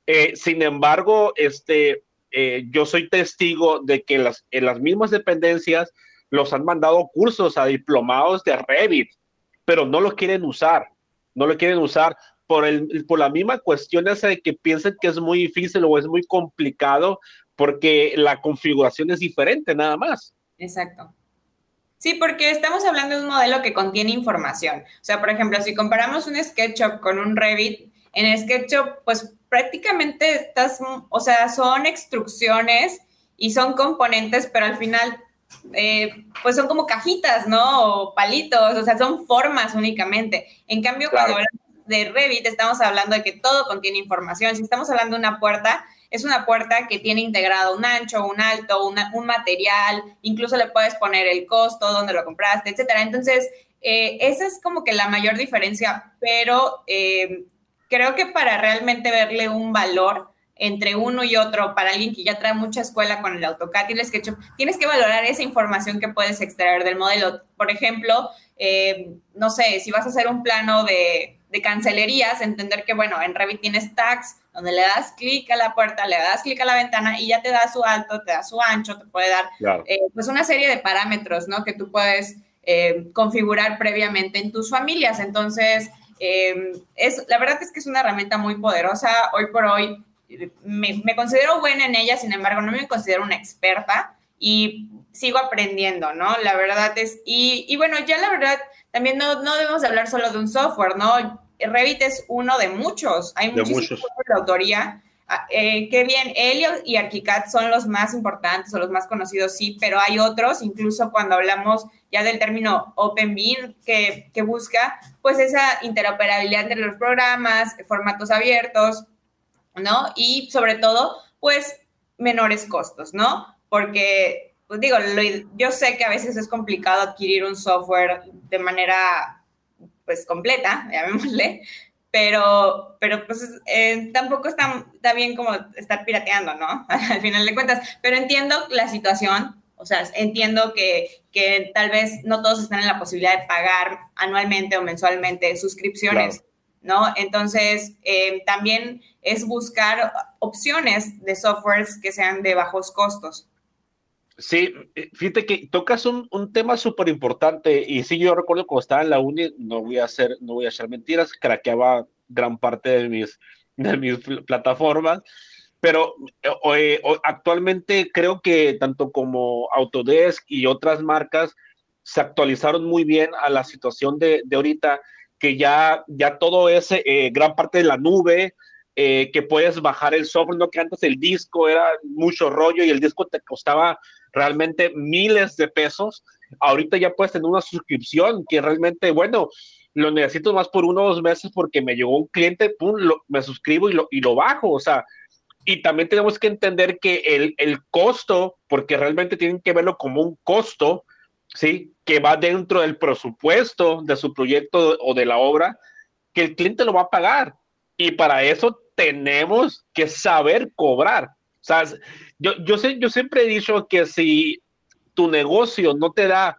Speaker 3: Eh, sin embargo, este, eh, yo soy testigo de que en las mismas dependencias los han mandado cursos a diplomados de Revit, pero no lo quieren usar, no lo quieren usar por, el, por la misma cuestión esa de que piensan que es muy difícil o es muy complicado porque la configuración es diferente nada más.
Speaker 1: Exacto. Sí, porque estamos hablando de un modelo que contiene información. O sea, por ejemplo, si comparamos un SketchUp con un Revit, en SketchUp, pues prácticamente estas, o sea, son extrucciones y son componentes, pero al final, eh, pues son como cajitas, ¿no? O palitos, o sea, son formas únicamente. En cambio, cuando hablamos de Revit, estamos hablando de que todo contiene información. Si estamos hablando de una puerta, es una puerta que tiene integrado un ancho, un alto, un material, incluso le puedes poner el costo, dónde lo compraste, etcétera. Entonces, eh, esa es como que la mayor diferencia, pero eh, creo que para realmente verle un valor entre uno y otro, para alguien que ya trae mucha escuela con el AutoCAD y el SketchUp, tienes que valorar esa información que puedes extraer del modelo. Por ejemplo, eh, no sé, si vas a hacer un plano de, de, cancelerías, entender que, bueno, en Revit tienes tags, donde le das clic a la puerta, le das clic a la ventana y ya te da su alto, te da su ancho, te puede dar eh, pues una serie de parámetros, ¿no? Que tú puedes eh, configurar previamente en tus familias. Entonces, Em, es, la verdad es que es una herramienta muy poderosa. Hoy por hoy me, considero buena en ella, sin embargo, no me considero una experta y sigo aprendiendo, ¿no? La verdad es, y, y bueno, ya la verdad, también no, no, debemos hablar solo de un software, ¿no? Revit es uno de muchos, hay muchísimos de autoría. Ah, eh, qué bien, Helio y ArchiCAD son los más importantes o los más conocidos, sí, pero hay otros, incluso cuando hablamos ya del término Open que, que busca pues esa interoperabilidad entre los programas, formatos abiertos, ¿no? Y sobre todo, pues menores costos, ¿no? Porque, pues digo, yo sé que a veces es complicado adquirir un software de manera, pues, completa, [LAUGHS] llamémosle, pero, pero pues eh, tampoco está, está bien como estar pirateando, ¿no? [LAUGHS] Al final de cuentas, pero entiendo la situación, o sea, entiendo que, que, tal vez no todos están en la posibilidad de pagar anualmente o mensualmente suscripciones, ¿no? Entonces, eh, también es buscar opciones de softwares que sean de bajos costos.
Speaker 3: Sí, eh, fíjate que tocas un, un tema súper importante y sí, yo recuerdo cuando estaba en la uni, no voy a hacer, no voy a hacer mentiras, craqueaba gran parte de mis, [LAUGHS] de mis plataformas pero eh, actualmente creo que tanto como Autodesk y otras marcas se actualizaron muy bien a la situación de, de ahorita, que ya, ya todo es eh, gran parte de la nube, eh, que puedes bajar el software, no que antes el disco era mucho rollo y el disco te costaba realmente miles de pesos. Ahorita ya puedes tener una suscripción que realmente, bueno, lo necesito más por uno o dos meses porque me llegó un cliente, pum, me suscribo y lo, y lo bajo. O sea, y también tenemos que entender que el, el, costo, porque realmente tienen que verlo como un costo, ¿sí? Que va dentro del presupuesto de su proyecto o de la obra, que el cliente lo va a pagar. Y para eso tenemos que saber cobrar. O sea, yo, yo, sé, yo siempre he dicho que si tu negocio no te da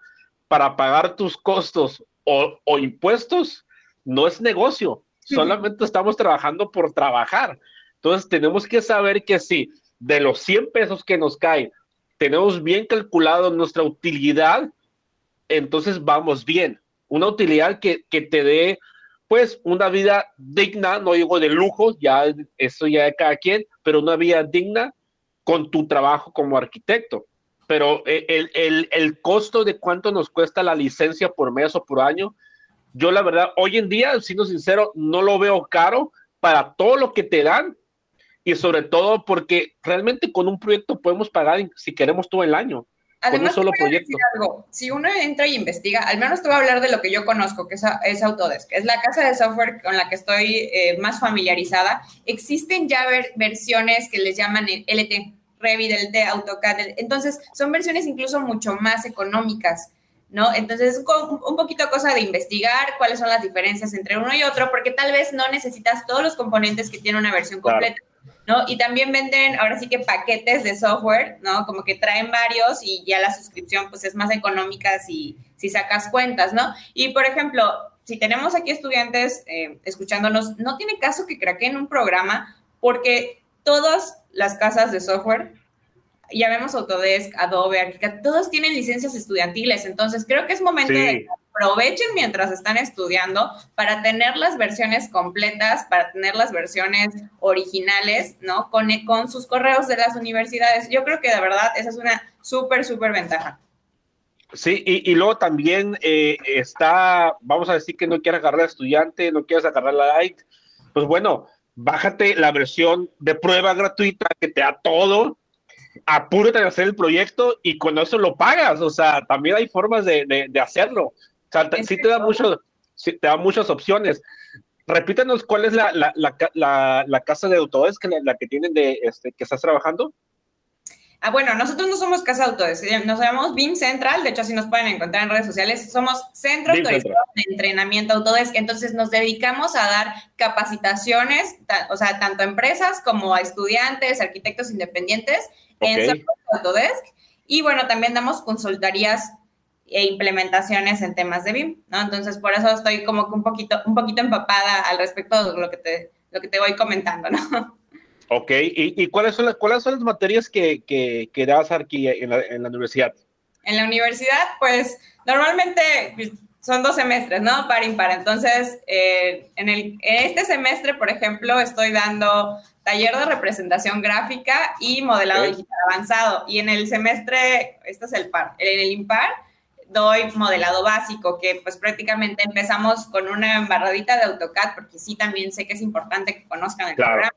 Speaker 3: para pagar tus costos o, o impuestos, no es negocio. solamente estamos trabajando por trabajar. Entonces tenemos que saber que si de los 100 pesos que nos caen, tenemos bien calculado nuestra utilidad, entonces vamos bien. Una utilidad que, que te dé pues una vida digna, no digo de lujo, ya eso ya de cada quien, pero una vida digna con tu trabajo como arquitecto. Pero eh, el, el, el, costo de cuánto nos cuesta la licencia por mes o por año, yo la verdad, hoy en día, siendo sincero, no lo veo caro para todo lo que te dan y sobre todo porque realmente con un proyecto podemos pagar si queremos todo el año.
Speaker 1: Además, solo proyecto. Algo. Si uno entra y investiga, al menos te voy a hablar de lo que yo conozco, que es, es Autodesk, es la casa de software con la que estoy eh, más familiarizada. Existen ya versiones que les llaman LT, Revit, LT, AutoCAD. Entonces, son versiones incluso mucho más económicas. ¿no? Entonces, un, un poquito cosa de investigar cuáles son las diferencias entre uno y otro, porque tal vez no necesitas todos los componentes que tiene una versión completa. ¿No? Y también venden ahora sí que paquetes de software, ¿no? Como que traen varios y ya la suscripción pues es más económica si, si sacas cuentas, ¿no? Y por ejemplo, si tenemos aquí estudiantes eh, escuchándonos, no tiene caso que craqueen un programa porque todas las casas de software, ya vemos Autodesk, Adobe, Archicad, todos tienen licencias estudiantiles, entonces creo que es momento de aprovechen mientras están estudiando para tener las versiones completas, para tener las versiones originales, ¿no? Con, con sus correos de las universidades. Yo creo que de verdad esa es una súper, súper ventaja.
Speaker 3: Sí, y, y luego también eh, está, vamos a decir que no quieres agarrar al estudiante, no quieres agarrar la light, pues bueno, bájate la versión de prueba gratuita que te da todo, apúrate a hacer el proyecto y con eso lo pagas, o sea, también hay formas de, de, de hacerlo sí te da, mucho, te da muchas opciones. Repítanos cuál es la, la, la, la casa de Autodesk, la, la que tienen de este, que estás trabajando.
Speaker 1: Ah, bueno, nosotros no somos Casa Autodesk, nos llamamos BIM Central, de hecho así nos pueden encontrar en redes sociales, somos Centro Autorizado de Entrenamiento Autodesk, entonces nos dedicamos a dar capacitaciones, o sea, tanto a empresas como a estudiantes, arquitectos independientes en Autodesk, y bueno, también damos consultorías e implementaciones en temas de BIM, ¿no? Entonces, por eso estoy como que un poquito, un poquito empapada al respecto de lo que te, lo que te voy comentando, ¿no?
Speaker 3: Ok, ¿y, y cuáles, son las, cuáles son las materias que, que, que das aquí en la, en la, universidad?
Speaker 1: En la universidad, pues, normalmente pues, son dos semestres, ¿no? Par impar. Entonces, eh, en, el, en este semestre, por ejemplo, estoy dando taller de representación gráfica y modelado digital avanzado. Y en el semestre, este es el par, en el impar, doy modelado básico, que pues prácticamente empezamos con una embarradita de AutoCAD, porque sí también sé que es importante que conozcan el programa,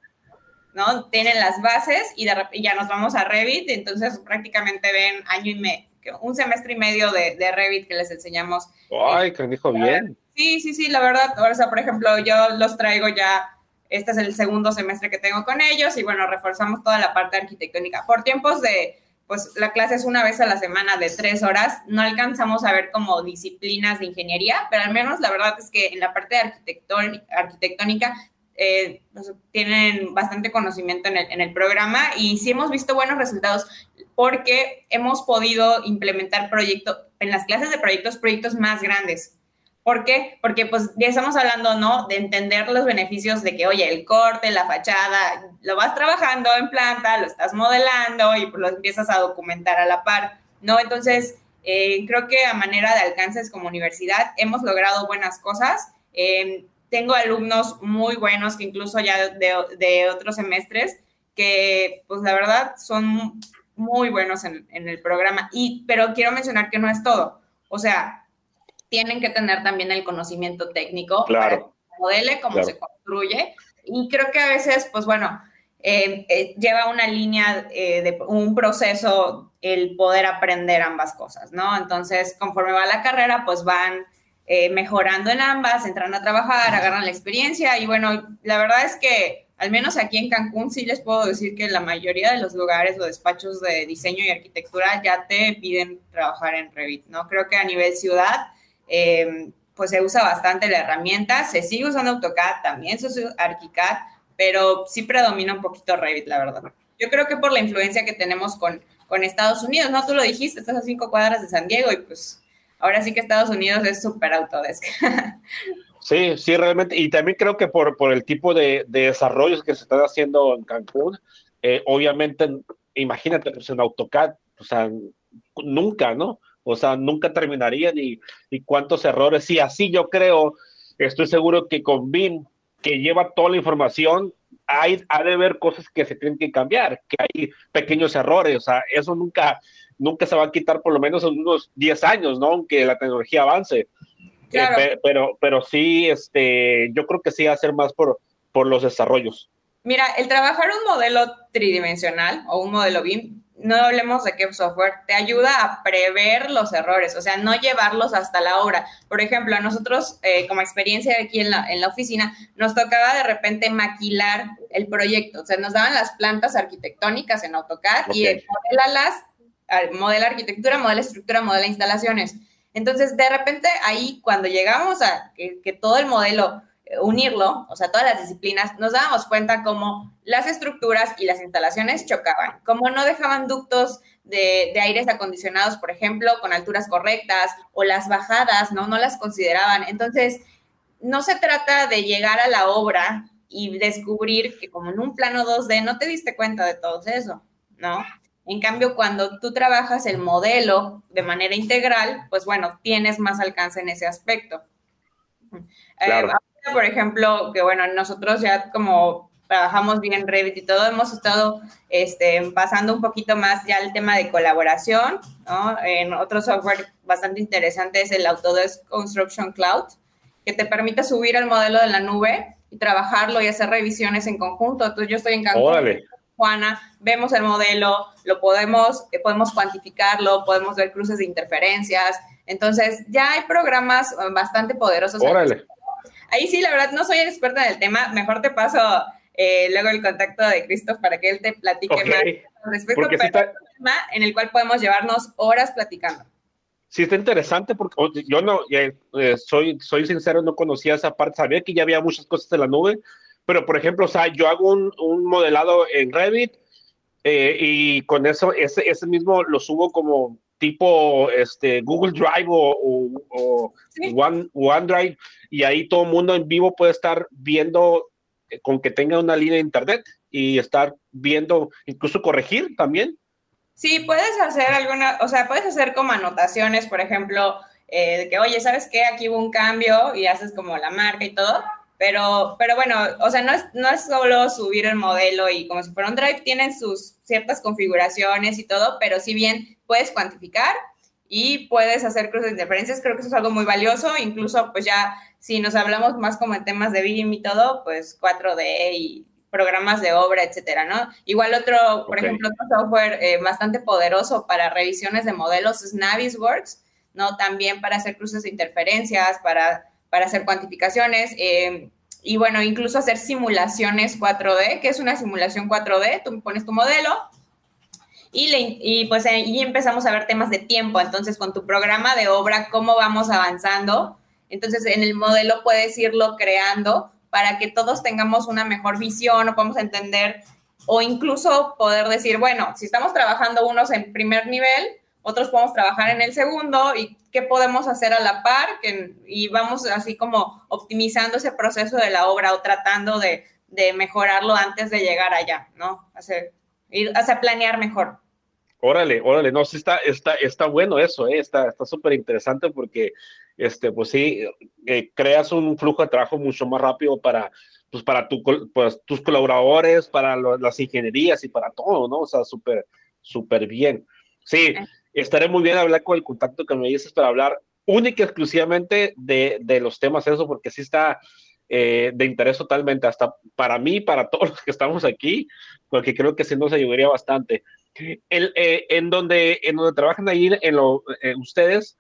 Speaker 1: ¿no? Tienen las bases y, ya nos vamos a Revit, entonces prácticamente ven año y medio, un semestre y medio de, de Revit que les enseñamos.
Speaker 3: Ay, que dijo bien.
Speaker 1: Sí, sí, sí, la verdad, o sea, por ejemplo, yo los traigo ya este es el segundo semestre que tengo con ellos y bueno, reforzamos toda la parte arquitectónica. Por tiempos de, pues la clase es una vez a la semana de tres horas, no alcanzamos a ver como disciplinas de ingeniería, pero al menos la verdad es que en la parte de arquitectónica eh, pues, tienen bastante conocimiento en el, en el, programa y sí hemos visto buenos resultados porque hemos podido implementar proyectos, en las clases de proyectos, proyectos más grandes. ¿Por qué? Porque pues ya estamos hablando, ¿no? De entender los beneficios de que, oye, el corte, la fachada, lo vas trabajando en planta, lo estás modelando y pues lo empiezas a documentar a la par, ¿no? Entonces, eh, creo que a manera de alcances como universidad hemos logrado buenas cosas. Eh, tengo alumnos muy buenos que incluso ya de, de, otros semestres que, pues la verdad, son muy buenos en, en el programa. Y, pero quiero mencionar que no es todo. O sea, tienen que tener también el conocimiento técnico
Speaker 3: claro. para
Speaker 1: que modele, cómo se construye. Y creo que a veces, pues bueno, eh, eh, lleva una línea eh, de un proceso el poder aprender ambas cosas, ¿no? Entonces, conforme va la carrera, pues van eh, mejorando en ambas, entran a trabajar, agarran la experiencia y bueno, la verdad es que al menos aquí en Cancún sí les puedo decir que la mayoría de los lugares o despachos de diseño y arquitectura ya te piden trabajar en Revit, ¿no? Creo que a nivel ciudad eh, pues se usa bastante la herramienta, se sigue usando AutoCAD, también se usa ArchiCAD, pero sí predomina un poquito Revit, la verdad. Yo creo que por la influencia que tenemos con, con Estados Unidos, ¿no? Tú lo dijiste, estás a cinco cuadras de San Diego y pues ahora sí que Estados Unidos es súper Autodesk. [LAUGHS]
Speaker 3: Sí, sí, realmente. Y también creo que por, por el tipo de, desarrollos que se están haciendo en Cancún, eh, obviamente, imagínate, pues en AutoCAD, o sea, nunca, ¿no? O sea, nunca terminarían y, y cuántos errores. Y así yo creo, estoy seguro que con BIM, que lleva toda la información, hay, ha de haber cosas que se tienen que cambiar, que hay pequeños errores, o sea, eso nunca, nunca se va a quitar por lo menos en unos 10 años, ¿no? Aunque la tecnología avance. Eh, pero, pero sí, este, yo creo que sí va a ser más por, por los desarrollos.
Speaker 1: Mira, el trabajar un modelo tridimensional o un modelo BIM, no hablemos de qué software, te ayuda a prever los errores, o sea, no llevarlos hasta la hora. Por ejemplo, a nosotros, eh, como experiencia aquí en la, en la oficina, nos tocaba de repente maquilar el proyecto, o sea, nos daban las plantas arquitectónicas en AutoCAD y modela las, modela arquitectura, modela estructura, modela instalaciones. Entonces, de repente ahí, cuando llegamos a que, todo el modelo eh, unirlo, o sea, todas las disciplinas, nos dábamos cuenta cómo las estructuras y las instalaciones chocaban, cómo no dejaban ductos de, de, aires acondicionados, por ejemplo, con alturas correctas, o las bajadas, ¿no? No las consideraban. Entonces, no se trata de llegar a la obra y descubrir que como en un plano 2D no te diste cuenta de todo eso, ¿no? En cambio, cuando tú trabajas el modelo de manera integral, pues bueno, tienes más alcance en ese aspecto. Eh, por ejemplo, que bueno, nosotros ya como trabajamos bien Revit y todo, hemos estado este, pasando un poquito más ya el tema de colaboración, ¿no? En otro software bastante interesante es el Autodesk Construction Cloud, que te permite subir el modelo de la nube y trabajarlo y hacer revisiones en conjunto. Entonces yo estoy en Cancún. Juana, vemos el modelo, lo podemos, eh, podemos cuantificarlo, podemos ver cruces de interferencias. Entonces, ya hay programas eh, bastante poderosos.
Speaker 3: Órale.
Speaker 1: Ahí sí, la verdad, no soy experta en el tema. Mejor te paso eh, luego el contacto de Christoph para que él te platique más respecto a tema en el cual podemos llevarnos horas platicando.
Speaker 3: Sí, está interesante porque yo no, soy, soy sincero, no conocía esa parte. Sabía que ya había muchas cosas en la nube, pero, por ejemplo, o sea, yo hago un, un modelado en Revit eh, y con eso, ese, ese mismo lo subo como tipo este, Google Drive o, o, One, OneDrive y ahí todo el mundo en vivo puede estar viendo eh, con que tenga una línea de internet y estar viendo, incluso corregir también.
Speaker 1: Sí, puedes hacer alguna, o sea, puedes hacer como anotaciones, por ejemplo, eh, de que, oye, ¿sabes qué? Aquí hubo un cambio y haces como la marca y todo. Pero, pero bueno, o sea, no es, no es solo subir el modelo y como si fuera un drive, tienen sus ciertas configuraciones y todo, pero si bien puedes cuantificar y puedes hacer cruces de interferencias, creo que eso es algo muy valioso, incluso pues ya si nos hablamos más como en temas de BIM y todo, pues 4D y programas de obra, etcétera, ¿no? Igual otro, por ejemplo, otro software eh, bastante poderoso para revisiones de modelos es Navisworks, ¿no? También para hacer cruces de interferencias, para para hacer cuantificaciones. Eh, y bueno, incluso hacer simulaciones 4D, que es una simulación 4D, tú pones tu modelo y, y pues ahí empezamos a ver temas de tiempo, entonces con tu programa de obra, cómo vamos avanzando, entonces en el modelo puedes irlo creando para que todos tengamos una mejor visión o podamos entender o incluso poder decir, bueno, si estamos trabajando unos en primer nivel, otros podemos trabajar en el segundo y qué podemos hacer a la par y vamos así como optimizando ese proceso de la obra o tratando de, mejorarlo antes de llegar allá, ¿no? Hacer, ir, hacer planear mejor.
Speaker 3: Órale, órale, no, sí está, está, está bueno eso, ¿eh? está súper interesante porque, este, pues sí, eh, creas un flujo de trabajo mucho más rápido para, pues para tu, pues, tus colaboradores, para las ingenierías y para todo, ¿no? O sea, súper, súper bien. Sí, estaré muy bien hablar con el contacto que me dices para hablar única y exclusivamente de, de los temas eso, porque sí está eh, de interés totalmente, hasta para mí, para todos [LAUGHS] los que estamos aquí, porque creo que sí nos ayudaría bastante. El, eh, en, donde, en donde trabajan ahí en lo, ustedes,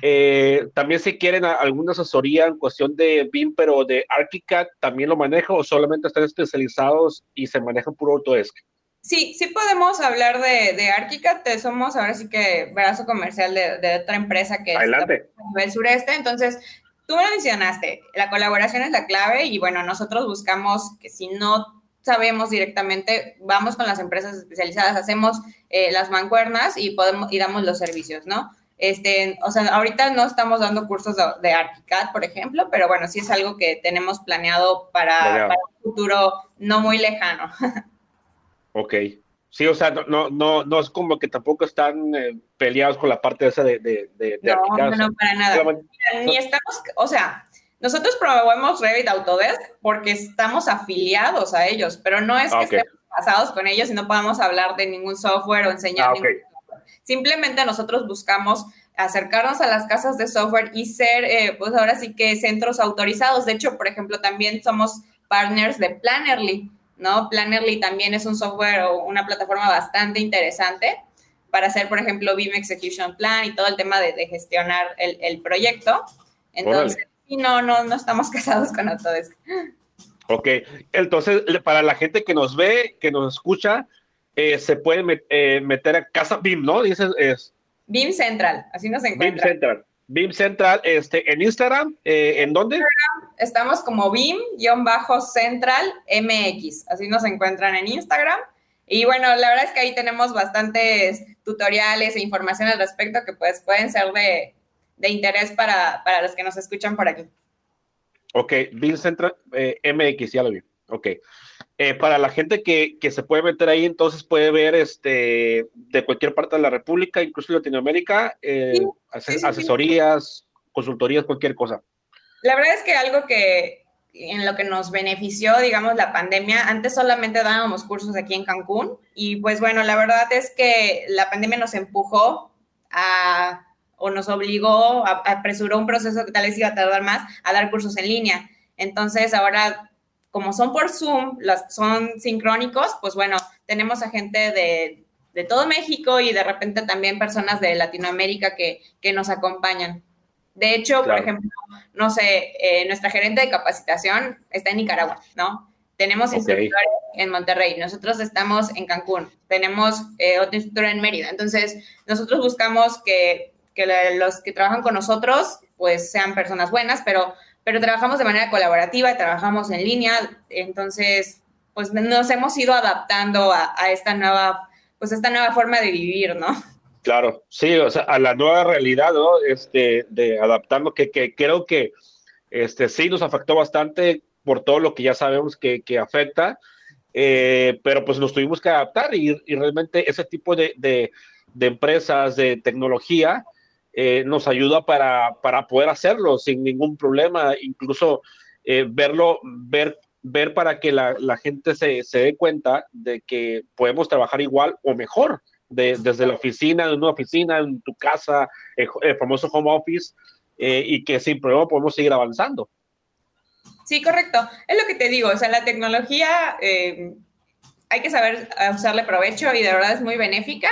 Speaker 3: eh, también si quieren alguna asesoría en cuestión de BIM, pero de ArchiCAD, ¿también lo maneja o solamente están especializados y se manejan puro Autodesk?
Speaker 1: Sí, sí podemos hablar de, de Archicad, somos ahora sí que brazo comercial de, otra empresa que es a nivel sureste, entonces tú me mencionaste, la colaboración es la clave y bueno, nosotros buscamos que si no sabemos directamente, vamos con las empresas especializadas, hacemos eh, las mancuernas y podemos y damos los servicios, ¿no? Este, o sea, ahorita no estamos dando cursos de, ArchiCAD, por ejemplo, pero bueno, sí es algo que tenemos planeado para, un futuro no muy lejano. [LAUGHS]
Speaker 3: Ok. Sí, o sea, no, no, no es como que tampoco están eh, peleados con la parte esa de, de, de,
Speaker 1: no, No, para nada. Ni estamos, o sea, nosotros promovemos Revit Autodesk porque estamos afiliados a ellos, pero no es que estemos pasados con ellos y no podamos hablar de ningún software o enseñar ah, ningún software. Simplemente nosotros buscamos acercarnos a las casas de software y ser, eh, pues ahora sí que centros autorizados. De hecho, por ejemplo, también somos partners de Plannerly. ¿No? Plannerly también es un software o una plataforma bastante interesante para hacer, por ejemplo, BIM Execution Plan y todo el tema de, gestionar el, proyecto. Entonces, no, no, no estamos [LAUGHS] casados con Autodesk.
Speaker 3: Ok, entonces, para la gente que nos ve, que nos escucha, eh, se puede eh, meter a Casa BIM, ¿no? Dices, es...
Speaker 1: BIM Central, así nos encuentra.
Speaker 3: BIM Central. BIM Central, este, en Instagram, eh, ¿en dónde?
Speaker 1: Estamos como BIM-Central MX, así nos encuentran en Instagram. Y bueno, la verdad es que ahí tenemos bastantes tutoriales e información al respecto que pues pueden ser de, interés para, los que nos escuchan por aquí.
Speaker 3: Ok, BIM Central eh, MX, ya lo vi. Ok. Eh, para la gente que, se puede meter ahí, entonces puede ver este de cualquier parte de la República, incluso Latinoamérica, eh, asesorías, consultorías, cualquier cosa.
Speaker 1: La verdad es que algo que en lo que nos benefició, digamos, la pandemia, antes solamente dábamos cursos aquí en Cancún y pues bueno, la verdad es que la pandemia nos empujó a o nos obligó, a, apresuró un proceso que tal vez iba a tardar más, a dar cursos en línea. Entonces ahora como son por Zoom, las, son sincrónicos, pues bueno, tenemos a gente de, todo México y de repente también personas de Latinoamérica que, nos acompañan. De hecho, por ejemplo, no sé, eh, nuestra gerente de capacitación está en Nicaragua, ¿no? Tenemos instructores en Monterrey, nosotros estamos en Cancún, tenemos eh, otro instructor en Mérida. Entonces, nosotros buscamos que, que los que trabajan con nosotros, pues sean personas buenas, pero pero trabajamos de manera colaborativa, trabajamos en línea, entonces, pues nos hemos ido adaptando a, esta nueva, pues esta nueva forma de vivir, ¿no?
Speaker 3: Claro, sí, o sea, a la nueva realidad, ¿no? Este, de adaptando, que, que creo que este, sí nos afectó bastante por todo lo que ya sabemos que, que afecta, eh, pero pues nos tuvimos que adaptar y, y realmente ese tipo de, de, de, empresas de tecnología eh, nos ayuda para, para, poder hacerlo sin ningún problema, incluso eh, verlo, ver, ver para que la, la gente se, se, dé cuenta de que podemos trabajar igual o mejor de, desde la oficina, en una oficina, en tu casa, el, famoso home office, eh, y que sin problema podemos seguir avanzando.
Speaker 1: Sí, correcto. Es lo que te digo, o sea, la tecnología hay que saber usarle provecho y de verdad es muy benéfica.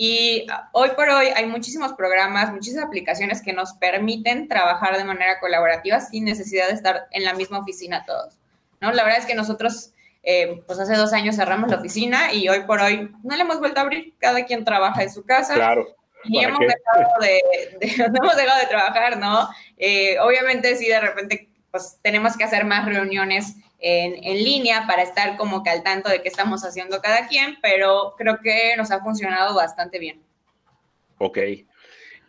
Speaker 1: Y hoy por hoy hay muchísimos programas, muchísimas aplicaciones que nos permiten trabajar de manera colaborativa sin necesidad de estar en la misma oficina todos. ¿no? La verdad es que nosotros, eh, pues hace dos años cerramos la oficina y hoy por hoy no le hemos vuelto a abrir. Cada quien trabaja en su casa.
Speaker 3: Claro.
Speaker 1: Y hemos dejado de, [LAUGHS] hemos dejado de trabajar, ¿no? Eh, obviamente, sí, de repente, pues tenemos que hacer más reuniones en, línea para estar como que al tanto de qué estamos haciendo cada quien, pero creo que nos ha funcionado bastante bien.
Speaker 3: Ok.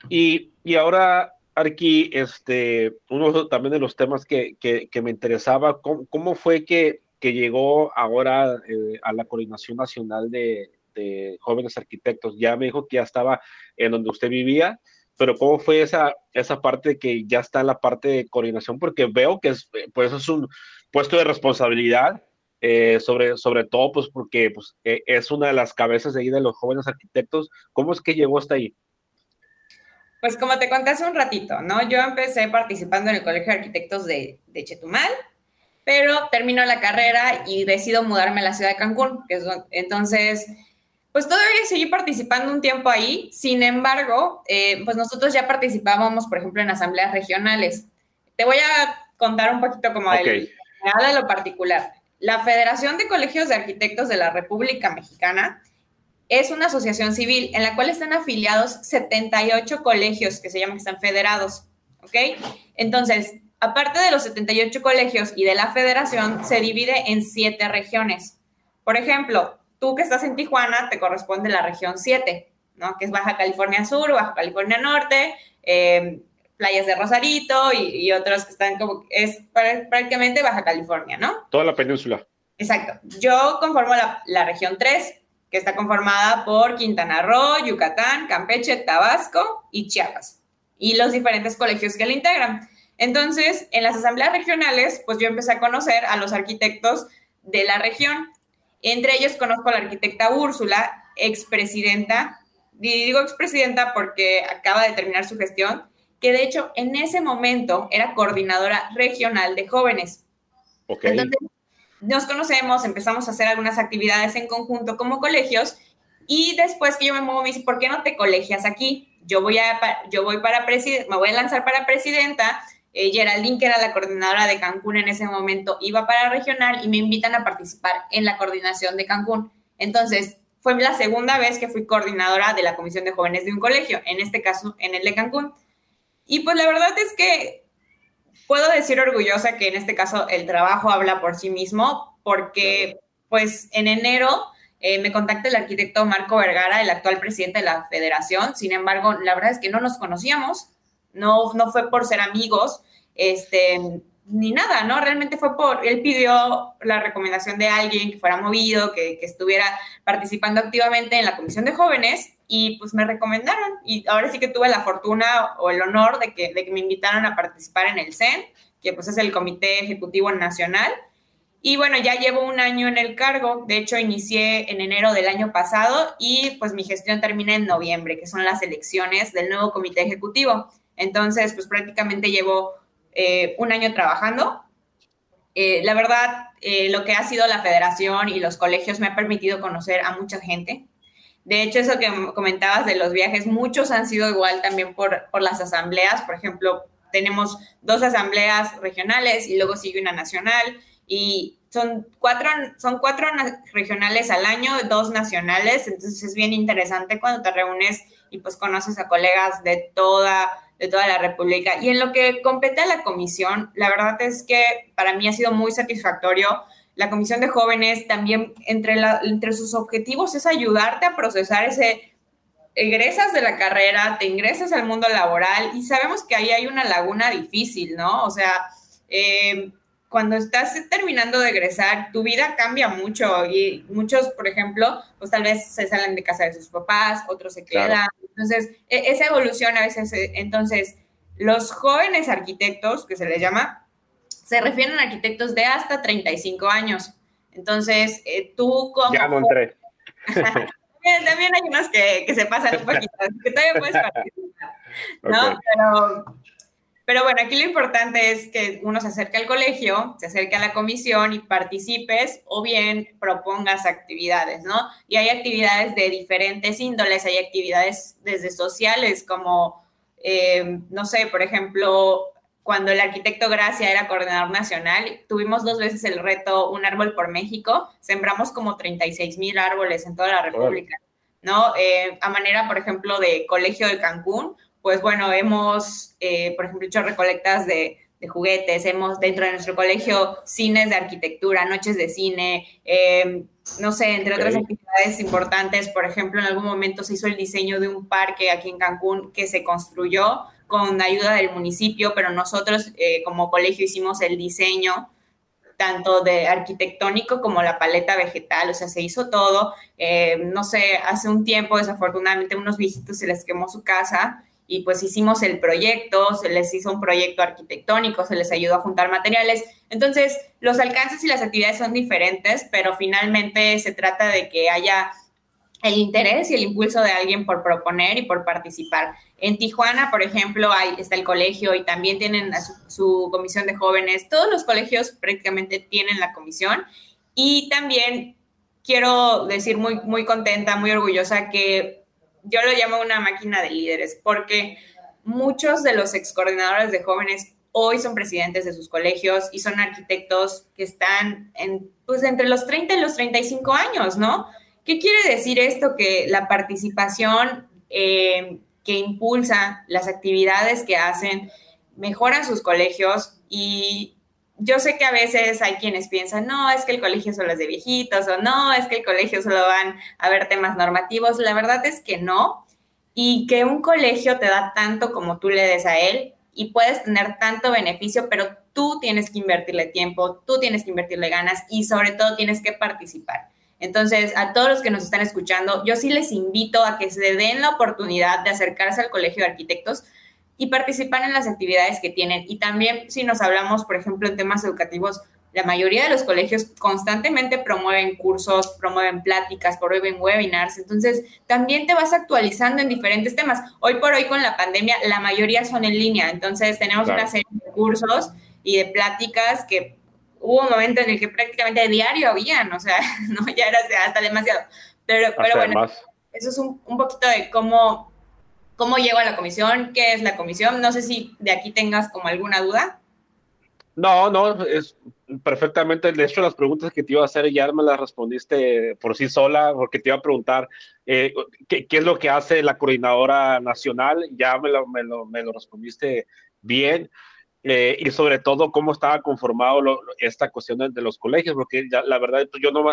Speaker 3: Y, y ahora, Arqui, este, uno también de los temas que, que, me interesaba, ¿cómo, fue que, que, llegó ahora eh, a la Coordinación Nacional de, de, Jóvenes Arquitectos? Ya me dijo que ya estaba en donde usted vivía, pero ¿cómo fue esa, esa parte que ya está en la parte de coordinación? Porque veo que es, pues es un, puesto de responsabilidad, eh, sobre, sobre todo pues porque pues, eh, es una de las cabezas de ahí de los jóvenes arquitectos. ¿Cómo es que llegó hasta ahí?
Speaker 1: Pues como te conté hace un ratito, ¿no? Yo empecé participando en el Colegio de Arquitectos de, de Chetumal, pero termino la carrera y decido mudarme a la ciudad de Cancún, que es entonces, pues todavía seguí participando un tiempo ahí, sin embargo, eh, pues nosotros ya participábamos, por ejemplo, en asambleas regionales. Te voy a contar un poquito como okay de lo particular. La Federación de Colegios de Arquitectos de la República Mexicana es una asociación civil en la cual están afiliados 78 colegios que se llaman que están federados, ¿ok? Entonces, aparte de los 78 colegios y de la federación, se divide en siete regiones. Por ejemplo, tú que estás en Tijuana, te corresponde la región 7, ¿no? Que es Baja California Sur, Baja California Norte, eh, playas de Rosarito y, otros que están como, es prácticamente Baja California, ¿no?
Speaker 3: Toda la península.
Speaker 1: Exacto. Yo conformo la, la región 3, que está conformada por Quintana Roo, Yucatán, Campeche, Tabasco y Chiapas, y los diferentes colegios que la integran. Entonces, en las asambleas regionales, pues yo empecé a conocer a los arquitectos de la región. Entre ellos conozco a la arquitecta Úrsula, expresidenta, digo expresidenta porque acaba de terminar su gestión, que de hecho en ese momento era coordinadora regional de jóvenes. Okay. Entonces, nos conocemos, empezamos a hacer algunas actividades en conjunto como colegios y después que yo me muevo me dice, ¿por qué no te colegias aquí? Yo voy a, yo voy para me voy a lanzar para presidenta. Eh, Geraldine, que era la coordinadora de Cancún en ese momento, iba para regional y me invitan a participar en la coordinación de Cancún. Entonces, fue la segunda vez que fui coordinadora de la Comisión de Jóvenes de un colegio, en este caso en el de Cancún. Y pues la verdad es que puedo decir orgullosa que en este caso el trabajo habla por sí mismo, porque pues en enero eh, me contacta el arquitecto Marco Vergara, el actual presidente de la federación. Sin embargo, la verdad es que no nos conocíamos, no, no fue por ser amigos, este, ni nada, ¿no? Realmente fue por, él pidió la recomendación de alguien que fuera movido, que, que estuviera participando activamente en la comisión de jóvenes y pues me recomendaron y ahora sí que tuve la fortuna o el honor de que, de que me invitaran a participar en el CEN, que pues es el Comité Ejecutivo Nacional. Y bueno, ya llevo un año en el cargo, de hecho inicié en enero del año pasado y pues mi gestión termina en noviembre, que son las elecciones del nuevo Comité Ejecutivo. Entonces, pues prácticamente llevo eh, un año trabajando. Eh, la verdad, eh, lo que ha sido la federación y los colegios me ha permitido conocer a mucha gente, de hecho, eso que comentabas de los viajes, muchos han sido igual también por, por las asambleas. Por ejemplo, tenemos dos asambleas regionales y luego sigue una nacional y son cuatro, son cuatro regionales al año, dos nacionales, entonces es bien interesante cuando te reúnes y pues conoces a colegas de toda, de toda la República. Y en lo que compete a la comisión, la verdad es que para mí ha sido muy satisfactorio la Comisión de Jóvenes también entre, entre sus objetivos es ayudarte a procesar ese, egresas de la carrera, te ingresas al mundo laboral y sabemos que ahí hay una laguna difícil, ¿no? O sea, eh, cuando estás terminando de egresar, tu vida cambia mucho y muchos, por ejemplo, pues tal vez se salen de casa de sus papás, otros se quedan. Entonces, e, esa evolución a veces, eh, entonces, los jóvenes arquitectos, que se les llama, se refieren a arquitectos de hasta 35 años. Entonces, eh, tú como...
Speaker 3: Ya no entré.
Speaker 1: también, hay unos que, se pasan un poquito, que todavía puedes [LAUGHS] participar, ¿no? Pero, pero bueno, aquí lo importante es que uno se acerque al colegio, se acerque a la comisión y participes o bien propongas actividades, ¿no? Y hay actividades de diferentes índoles, hay actividades desde sociales como, eh, no sé, por ejemplo, cuando el arquitecto Gracia era coordinador nacional, tuvimos dos veces el reto Un árbol por México, sembramos como 36 mil árboles en toda la República, ¿no? Eh, a manera, por ejemplo, de Colegio de Cancún, pues bueno, hemos, eh, por ejemplo, hecho recolectas de, juguetes, hemos dentro de nuestro colegio cines de arquitectura, noches de cine, eh, no sé, entre otras actividades importantes, por ejemplo, en algún momento se hizo el diseño de un parque aquí en Cancún que se construyó con ayuda del municipio, pero nosotros eh, como colegio hicimos el diseño tanto de arquitectónico como la paleta vegetal, o sea, se hizo todo. Eh, no sé, hace un tiempo, desafortunadamente, unos viejitos se les quemó su casa y pues hicimos el proyecto, se les hizo un proyecto arquitectónico, se les ayudó a juntar materiales. Entonces, los alcances y las actividades son diferentes, pero finalmente se trata de que haya el interés y el impulso de alguien por proponer y por participar. En Tijuana, por ejemplo, hay, está el colegio y también tienen su, comisión de jóvenes. Todos los colegios prácticamente tienen la comisión y también quiero decir muy, muy contenta, muy orgullosa que yo lo llamo una máquina de líderes porque muchos de los ex coordinadores de jóvenes hoy son presidentes de sus colegios y son arquitectos que están en, pues, entre los 30 y los 35 años, ¿no? ¿Qué quiere decir esto? Que la participación eh, que impulsa las actividades que hacen mejora sus colegios y yo sé que a veces hay quienes piensan, no, es que el colegio solo es de viejitos o no, es que el colegio solo van a ver temas normativos. La verdad es que no. y que un colegio te da tanto como tú le des a él y puedes tener tanto beneficio, pero tú tienes que invertirle tiempo, tú tienes que invertirle ganas y sobre todo tienes que participar. Entonces, a todos los que nos están escuchando, yo sí les invito a que se den la oportunidad de acercarse al Colegio de Arquitectos y participar en las actividades que tienen. Y también si nos hablamos, por ejemplo, en temas educativos, la mayoría de los colegios constantemente promueven cursos, promueven pláticas, promueven webinars, entonces también te vas actualizando en diferentes temas. Hoy por hoy con la pandemia, la mayoría son en línea, entonces tenemos una serie de cursos y de pláticas que hubo un momento en el que prácticamente diario habían, o sea, [LAUGHS] no, ya era hasta demasiado. Pero, pero bueno, eso es un, un, poquito de cómo, cómo llego a la comisión, qué es la comisión. No sé si de aquí tengas como alguna duda.
Speaker 3: No, no, es perfectamente. De hecho, las preguntas que te iba a hacer ya me las respondiste por sí sola, porque te iba a preguntar eh, ¿qué, ¿qué, es lo que hace la coordinadora nacional. Ya me lo, me lo, me lo respondiste bien. Eh, y sobre todo cómo estaba conformado lo, esta cuestión de, de, los colegios, porque ya, la verdad pues yo no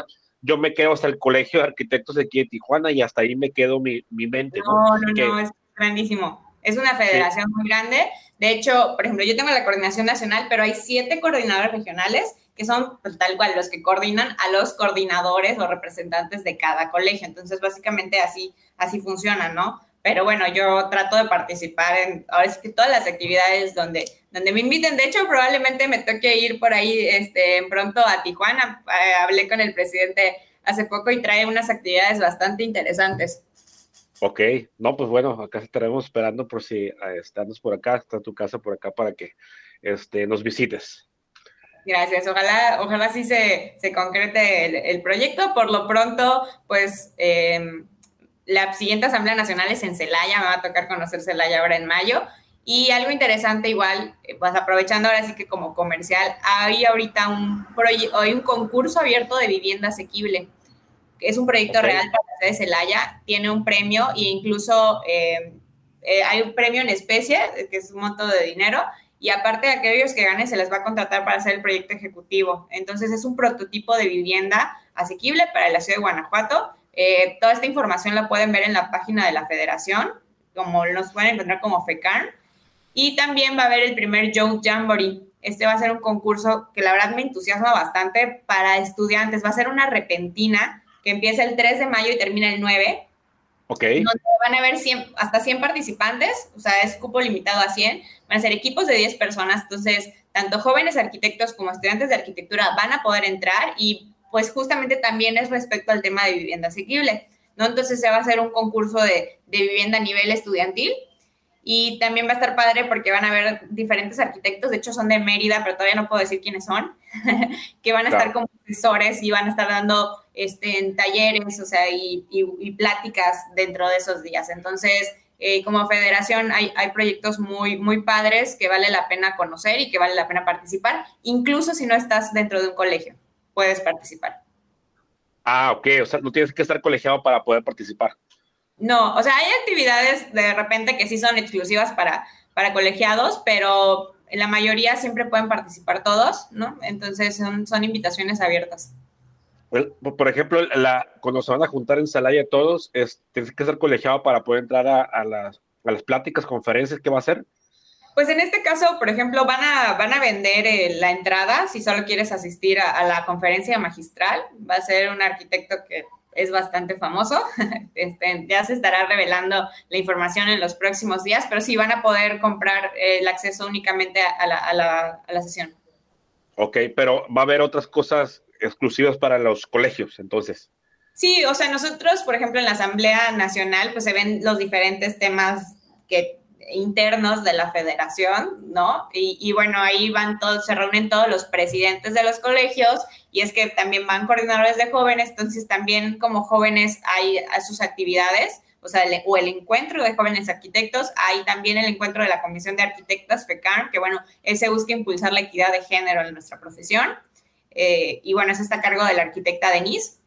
Speaker 3: yo me quedo hasta el colegio de arquitectos de aquí de Tijuana y hasta ahí me quedo mi, mi mente.
Speaker 1: No, no, no, que, no, es grandísimo. Es una federación sí. muy grande. De hecho, por ejemplo, yo tengo la coordinación nacional, pero hay siete coordinadores regionales que son pues, tal cual los que coordinan a los coordinadores o representantes de cada colegio. Entonces, básicamente así, así funciona, ¿no? Pero bueno, yo trato de participar en ahora sí que todas las actividades donde, donde me inviten. De hecho, probablemente me toque ir por ahí este, pronto a Tijuana. Eh, hablé con el presidente hace poco y trae unas actividades bastante interesantes.
Speaker 3: Ok, no, pues bueno, acá estaremos esperando por si estamos por acá, está tu casa por acá para que este, nos visites.
Speaker 1: Gracias, ojalá, ojalá sí se, se concrete el, el, proyecto. Por lo pronto, pues... Eh, la siguiente Asamblea Nacional es en Celaya, me va a tocar conocer Celaya ahora en mayo. Y algo interesante igual, pues aprovechando ahora sí que como comercial, hay ahorita un, hay un concurso abierto de vivienda asequible. Es un proyecto okay. real para la ciudad de Celaya, tiene un premio e incluso eh, eh, hay un premio en especie, que es un monto de dinero, y aparte de aquellos que ganen se les va a contratar para hacer el proyecto ejecutivo. Entonces es un prototipo de vivienda asequible para la ciudad de Guanajuato eh, toda esta información la pueden ver en la página de la federación, como nos pueden encontrar como FECAN. Y también va a haber el primer Joe Jamboree. Este va a ser un concurso que la verdad me entusiasma bastante para estudiantes. Va a ser una repentina que empieza el 3 de mayo y termina el 9.
Speaker 3: Ok.
Speaker 1: Donde van a haber 100, hasta 100 participantes, o sea, es cupo limitado a 100. Van a ser equipos de 10 personas, entonces tanto jóvenes arquitectos como estudiantes de arquitectura van a poder entrar y pues justamente también es respecto al tema de vivienda asequible, ¿no? Entonces se va a hacer un concurso de, de vivienda a nivel estudiantil y también va a estar padre porque van a haber diferentes arquitectos, de hecho son de Mérida, pero todavía no puedo decir quiénes son, [LAUGHS] que van a claro. estar como profesores y van a estar dando este, en talleres, o sea, y, y, y pláticas dentro de esos días. Entonces, eh, como federación hay, hay, proyectos muy, muy padres que vale la pena conocer y que vale la pena participar, incluso si no estás dentro de un colegio puedes participar.
Speaker 3: Ah, ok, o sea, no tienes que estar colegiado para poder participar.
Speaker 1: No, o sea, hay actividades de repente que sí son exclusivas para, para colegiados, pero la mayoría siempre pueden participar todos, ¿no? Entonces son, son invitaciones abiertas.
Speaker 3: Por ejemplo, la, cuando se van a juntar en Salaya todos, es, tienes que ser colegiado para poder entrar a, a, las, a las pláticas, conferencias que va a hacer.
Speaker 1: Pues en este caso, por ejemplo, van a, van a vender eh, la entrada si solo quieres asistir a, a, la conferencia magistral. Va a ser un arquitecto que es bastante famoso. [LAUGHS] Este, ya se estará revelando la información en los próximos días, pero sí van a poder comprar eh, el acceso únicamente a la, a, la, a la sesión.
Speaker 3: Ok, pero va a haber otras cosas exclusivas para los colegios, entonces.
Speaker 1: Sí, o sea, nosotros, por ejemplo, en la Asamblea Nacional, pues se ven los diferentes temas que internos de la federación, ¿no? Y, y, bueno, ahí van todos, se reúnen todos los presidentes de los colegios y es que también van coordinadores de jóvenes, entonces también como jóvenes hay sus actividades, o sea, el, o el encuentro de jóvenes arquitectos, hay también el encuentro de la Comisión de Arquitectas, FECAR, que bueno, ese busca impulsar la equidad de género en nuestra profesión, eh, y bueno, eso está a cargo de la arquitecta Denise,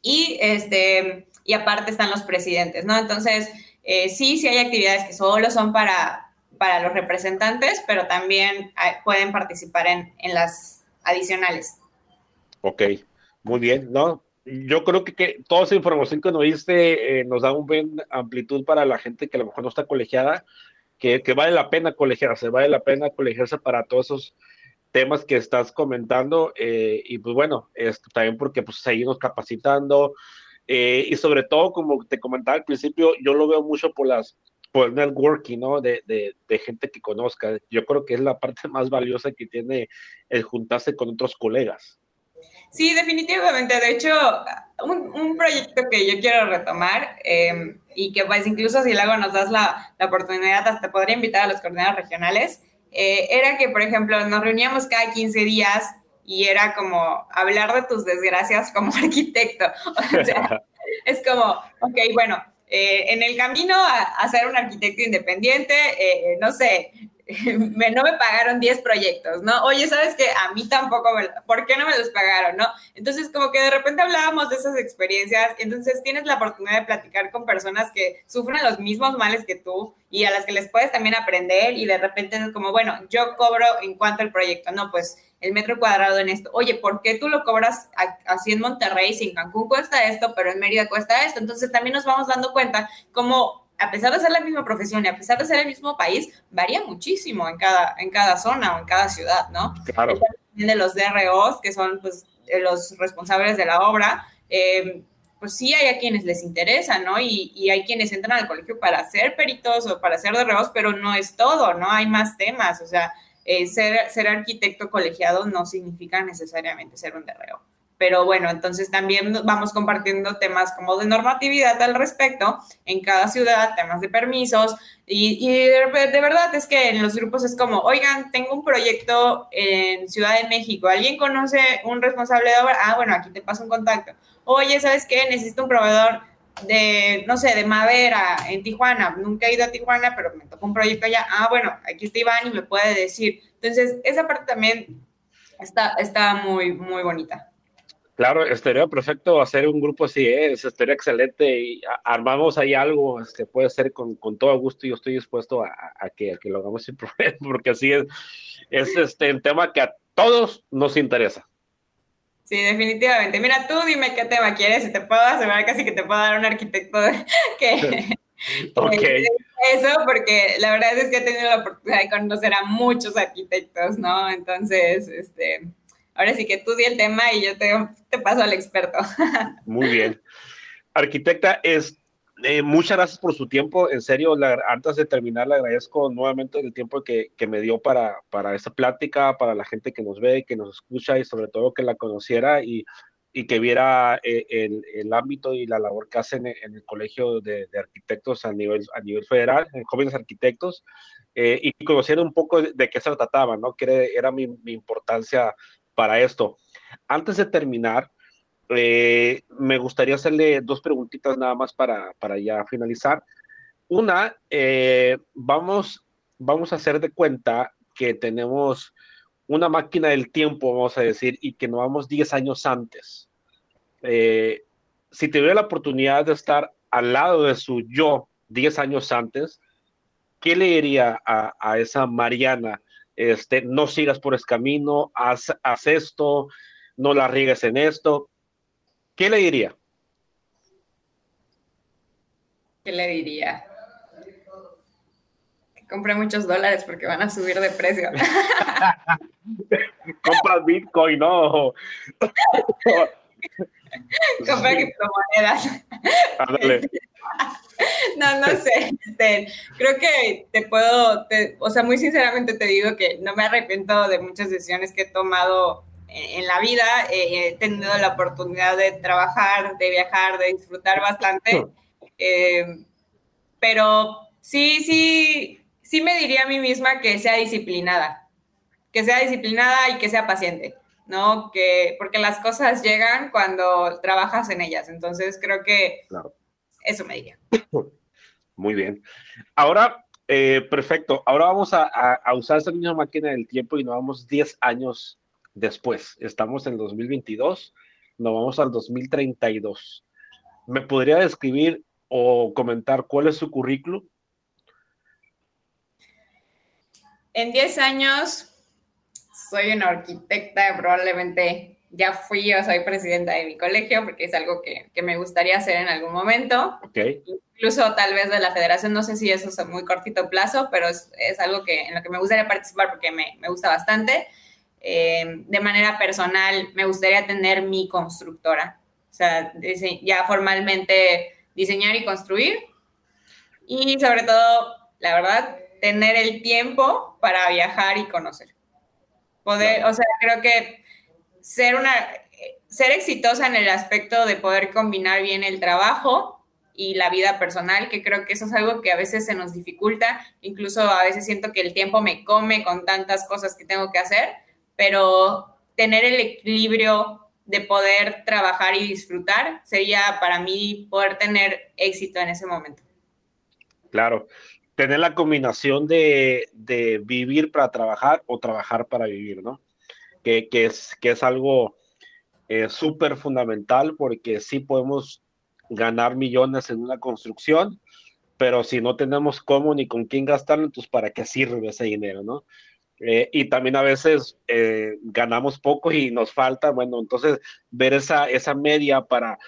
Speaker 1: y este, y aparte están los presidentes, ¿no? Entonces, eh, sí, sí hay actividades que solo son para, para los representantes, pero también hay, pueden participar en, en, las adicionales.
Speaker 3: Ok, muy bien, ¿no? yo creo que, toda esa información que nos diste eh, nos da un buen amplitud para la gente que a lo mejor no está colegiada, que, que vale la pena colegiarse, vale la pena colegiarse para todos esos temas que estás comentando eh, y pues bueno, esto también porque pues seguimos capacitando eh, y sobre todo como te comentaba al principio, yo lo veo mucho por las por el networking, ¿no? De, de, de, gente que conozca. Yo creo que es la parte [LAUGHS] más valiosa que tiene el juntarse con otros colegas.
Speaker 1: Sí, definitivamente. De hecho, un, un proyecto que yo quiero retomar eh, y que pues incluso si luego nos das la, la oportunidad, hasta podría invitar a los coordinadores regionales, eh, era que, por ejemplo, nos reuníamos cada 15 días y era como hablar de tus desgracias como [LAUGHS] arquitecto. O sea, [LAUGHS] es como, ok, bueno, eh, en el camino a, ser un arquitecto independiente, eh, no sé, [LAUGHS] me, no me pagaron 10 proyectos, ¿no? Oye, ¿sabes qué? A mí tampoco, ¿por qué no me los pagaron, no? Entonces, como que de repente hablábamos de esas experiencias, entonces tienes la oportunidad de platicar con personas que sufren los mismos males que tú y a las que les puedes también aprender y de repente es como, bueno, yo cobro en cuanto al proyecto, no, pues el metro cuadrado en esto. Oye, ¿por qué tú lo cobras así en Monterrey? Si en Cancún cuesta esto, pero en Mérida cuesta esto. Entonces también nos vamos dando cuenta cómo a pesar de ser la misma profesión y a pesar de ser el mismo país, varía muchísimo en cada, en cada zona o en cada ciudad, ¿no?
Speaker 3: Claro.
Speaker 1: De los DROs, que son pues, los responsables de la obra, eh, pues sí hay a quienes les interesa, ¿no? Y, y, hay quienes entran al colegio para ser peritos o para ser DROs, pero no es todo, ¿no? Hay más temas, o sea, eh, ser, ser arquitecto colegiado no significa necesariamente ser un DRO pero bueno, entonces también vamos compartiendo temas como de normatividad al respecto en cada ciudad, temas de permisos, y, de, verdad es que en los grupos es como, oigan, tengo un proyecto en Ciudad de México, ¿alguien conoce un responsable de obra? Ah, bueno, aquí te paso un contacto. Oye, ¿sabes qué? Necesito un proveedor de, no sé, de madera en Tijuana. Nunca he ido a Tijuana, pero me tocó un proyecto allá. Ah, bueno, aquí está Iván y me puede decir. Entonces, esa parte también está, está muy, muy bonita.
Speaker 3: Claro, estaría perfecto hacer un grupo así, ¿eh? estaría excelente y armamos ahí algo este, puede ser con, con, todo gusto y yo estoy dispuesto a, a, que, a, que, lo hagamos sin [LAUGHS] problema, porque así es, es este, un tema que a todos nos interesa.
Speaker 1: Sí, definitivamente. Mira, tú dime qué tema quieres y te puedo asegurar casi que te puedo dar un arquitecto [LAUGHS] que... [LAUGHS]
Speaker 3: okay.
Speaker 1: Eso, porque la verdad es que he tenido la oportunidad de conocer a muchos arquitectos, ¿no? Entonces, este, ahora sí que tú di el tema y yo te, te paso al experto. [LAUGHS]
Speaker 3: Muy bien. Arquitecta, es, eh, muchas gracias por su tiempo. En serio, la, antes de terminar, le agradezco nuevamente el tiempo que, que, me dio para, para esta plática, para la gente que nos ve, que nos escucha y sobre todo que la conociera y, y que viera eh, el, el, ámbito y la labor que hacen en, el Colegio de, de, Arquitectos a nivel, a nivel federal, en jóvenes arquitectos, eh, y conociera un poco de, de, qué se trataba, ¿no? Que era, era mi, mi importancia para esto. Antes de terminar, eh, me gustaría hacerle dos preguntitas nada más para, para ya finalizar. Una, eh, vamos, vamos a hacer de cuenta que tenemos una máquina del tiempo, vamos a decir, y que nos vamos 10 años antes. Eh, si tuviera la oportunidad de estar al lado de su yo 10 años antes, ¿qué le diría a, a esa Mariana este, no sigas por ese camino, haz, haz esto, no la riegues en esto. ¿Qué le diría?
Speaker 1: ¿Qué le diría? Que compre muchos dólares porque van a subir de precio. [LAUGHS]
Speaker 3: Compra Bitcoin, no. [LAUGHS]
Speaker 1: Compra criptomonedas. [LAUGHS] no, no sé. Este, creo que te puedo, te, o sea, muy sinceramente te digo que no me arrepiento de muchas decisiones que he tomado en, la vida. Eh, he tenido la oportunidad de trabajar, de viajar, de disfrutar bastante. Eh, pero sí, sí, sí me diría a mí misma que sea disciplinada, que sea disciplinada y que sea paciente. ¿no? Que, porque las cosas llegan cuando trabajas en ellas. Entonces creo que
Speaker 3: claro.
Speaker 1: Eso me diría.
Speaker 3: Muy bien. Ahora, eh, perfecto. Ahora vamos a, a, a, usar esta misma máquina del tiempo y nos vamos 10 años después. Estamos en 2022, nos vamos al 2032. ¿Me podría describir o comentar cuál es su currículum?
Speaker 1: En 10 años soy una arquitecta probablemente ya fui yo, soy presidenta de mi colegio, porque es algo que, que me gustaría hacer en algún momento.
Speaker 3: Okay.
Speaker 1: Incluso tal vez de la federación, no sé si eso es a muy cortito plazo, pero es, es algo que, en lo que me gustaría participar porque me, me gusta bastante. Eh, de manera personal, me gustaría tener mi constructora, o sea, ya formalmente diseñar y construir. Y sobre todo, la verdad, tener el tiempo para viajar y conocer. Poder, o sea, creo que ser una, ser exitosa en el aspecto de poder combinar bien el trabajo y la vida personal, que creo que eso es algo que a veces se nos dificulta, incluso a veces siento que el tiempo me come con tantas cosas que tengo que hacer, pero tener el equilibrio de poder trabajar y disfrutar sería para mí poder tener éxito en ese momento.
Speaker 3: Claro, tener la combinación de, vivir para trabajar o trabajar para vivir, ¿no? Que, es, que es algo eh, súper fundamental porque sí podemos ganar millones en una construcción, pero si no tenemos cómo ni con quién gastarlo, entonces ¿para qué sirve ese dinero, no? Eh, y también a veces eh, ganamos poco y nos falta, bueno, entonces ver esa, esa media para,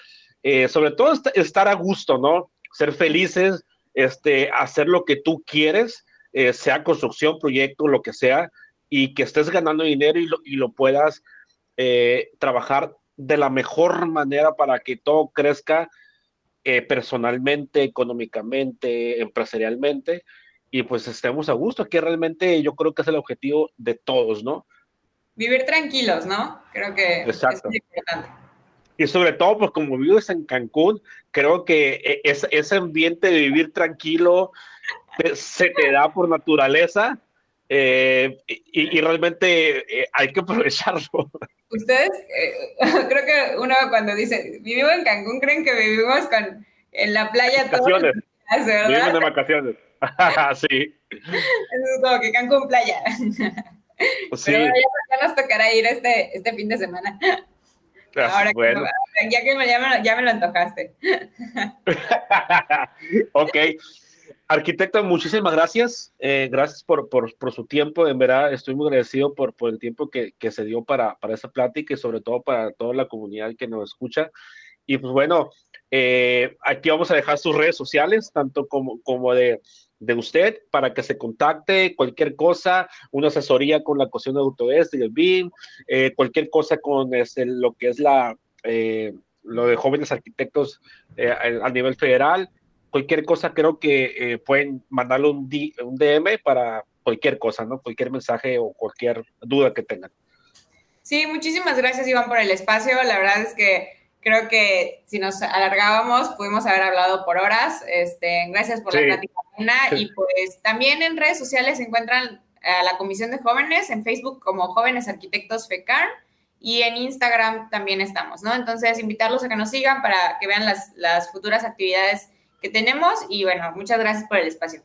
Speaker 3: sobre todo estar a gusto, ¿no? Ser felices, este, hacer lo que tú quieres, eh, sea construcción, proyecto, lo que sea, y que estés ganando dinero y lo, y lo puedas eh, trabajar de la mejor manera para que todo crezca eh, personalmente, económicamente, empresarialmente, y pues estemos a gusto, que realmente yo creo que es el objetivo de todos, ¿no?
Speaker 1: Vivir tranquilos, ¿no? Creo que
Speaker 3: Exacto. es importante y sobre todo, pues como vives en Cancún, creo que e, es, ese ambiente de vivir tranquilo se te da por naturaleza eh, y, realmente eh, hay que aprovecharlo.
Speaker 1: Ustedes, eh, [LAUGHS] creo que uno cuando dice, vivimos en Cancún, creen que vivimos con, en la playa
Speaker 3: vacaciones. Vivimos de vacaciones. [LAUGHS] sí.
Speaker 1: Es como que Cancún playa. Pues sí. Pero ya, nos tocará ir este, este fin de semana. Ahora bueno. ya que me, ya, me, lo antojaste. [LAUGHS]
Speaker 3: ok. Arquitecto, muchísimas gracias. Eh, gracias por, por, por, su tiempo. En verdad, estoy muy agradecido por, por el tiempo que, que, se dio para, para esta plática y sobre todo para toda la comunidad que nos escucha. Y pues bueno, eh, aquí vamos a dejar sus redes sociales, tanto como, como de, de usted para que se contacte cualquier cosa, una asesoría con la cuestión de Autodesk y el BIM, eh, cualquier cosa con este, lo que es la, eh, lo de jóvenes arquitectos eh, a, nivel federal, cualquier cosa creo que pueden mandarle un, un DM para cualquier cosa, ¿no? Cualquier mensaje o cualquier duda que tengan.
Speaker 1: Sí, muchísimas gracias Iván por el espacio. La verdad es que creo que si nos alargábamos pudimos haber hablado por horas. Este, gracias por la plática y pues también en redes sociales se encuentran a la Comisión de Jóvenes, en Facebook como Jóvenes Arquitectos FECAR y en Instagram también estamos, ¿no? Entonces, invitarlos a que nos sigan para que vean las, las futuras actividades que tenemos y bueno, muchas gracias por el espacio.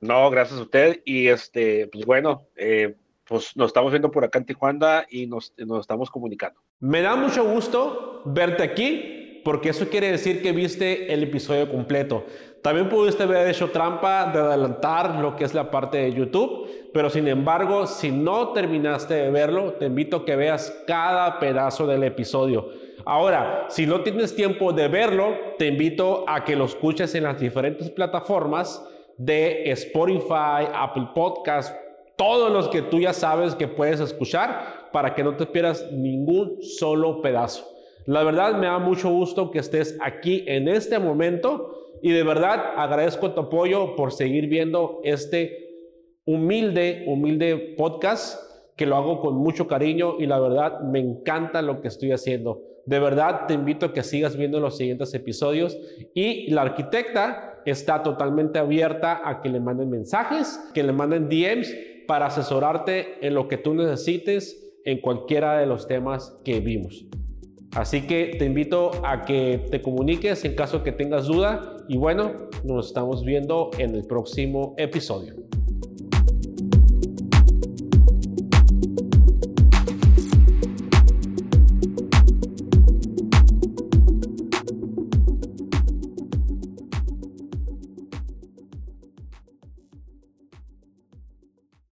Speaker 3: No, gracias a usted y este, pues bueno, eh, pues nos estamos viendo por acá en Tijuana y nos, estamos comunicando.
Speaker 2: Me da mucho gusto verte aquí porque eso quiere decir que viste el episodio completo. También pudiste haber hecho trampa de adelantar lo que es la parte de YouTube, pero sin embargo, si no terminaste de verlo, te invito a que veas cada pedazo del episodio. Ahora, si no tienes tiempo de verlo, te invito a que lo escuches en las diferentes plataformas de Spotify, Apple Podcast, todos los que tú ya sabes que puedes escuchar para que no te pierdas ningún solo pedazo. La verdad me da mucho gusto que estés aquí en este momento y de verdad agradezco tu apoyo por seguir viendo este humilde, humilde podcast que lo hago con mucho cariño y la verdad me encanta lo que estoy haciendo. De verdad te invito a que sigas viendo los siguientes episodios y la arquitecta está totalmente abierta a que le manden mensajes, que le manden DMs para asesorarte en lo que tú necesites en cualquiera de los temas que vimos. Así que te invito a que te comuniques en caso que tengas duda y bueno, nos estamos viendo en el próximo episodio.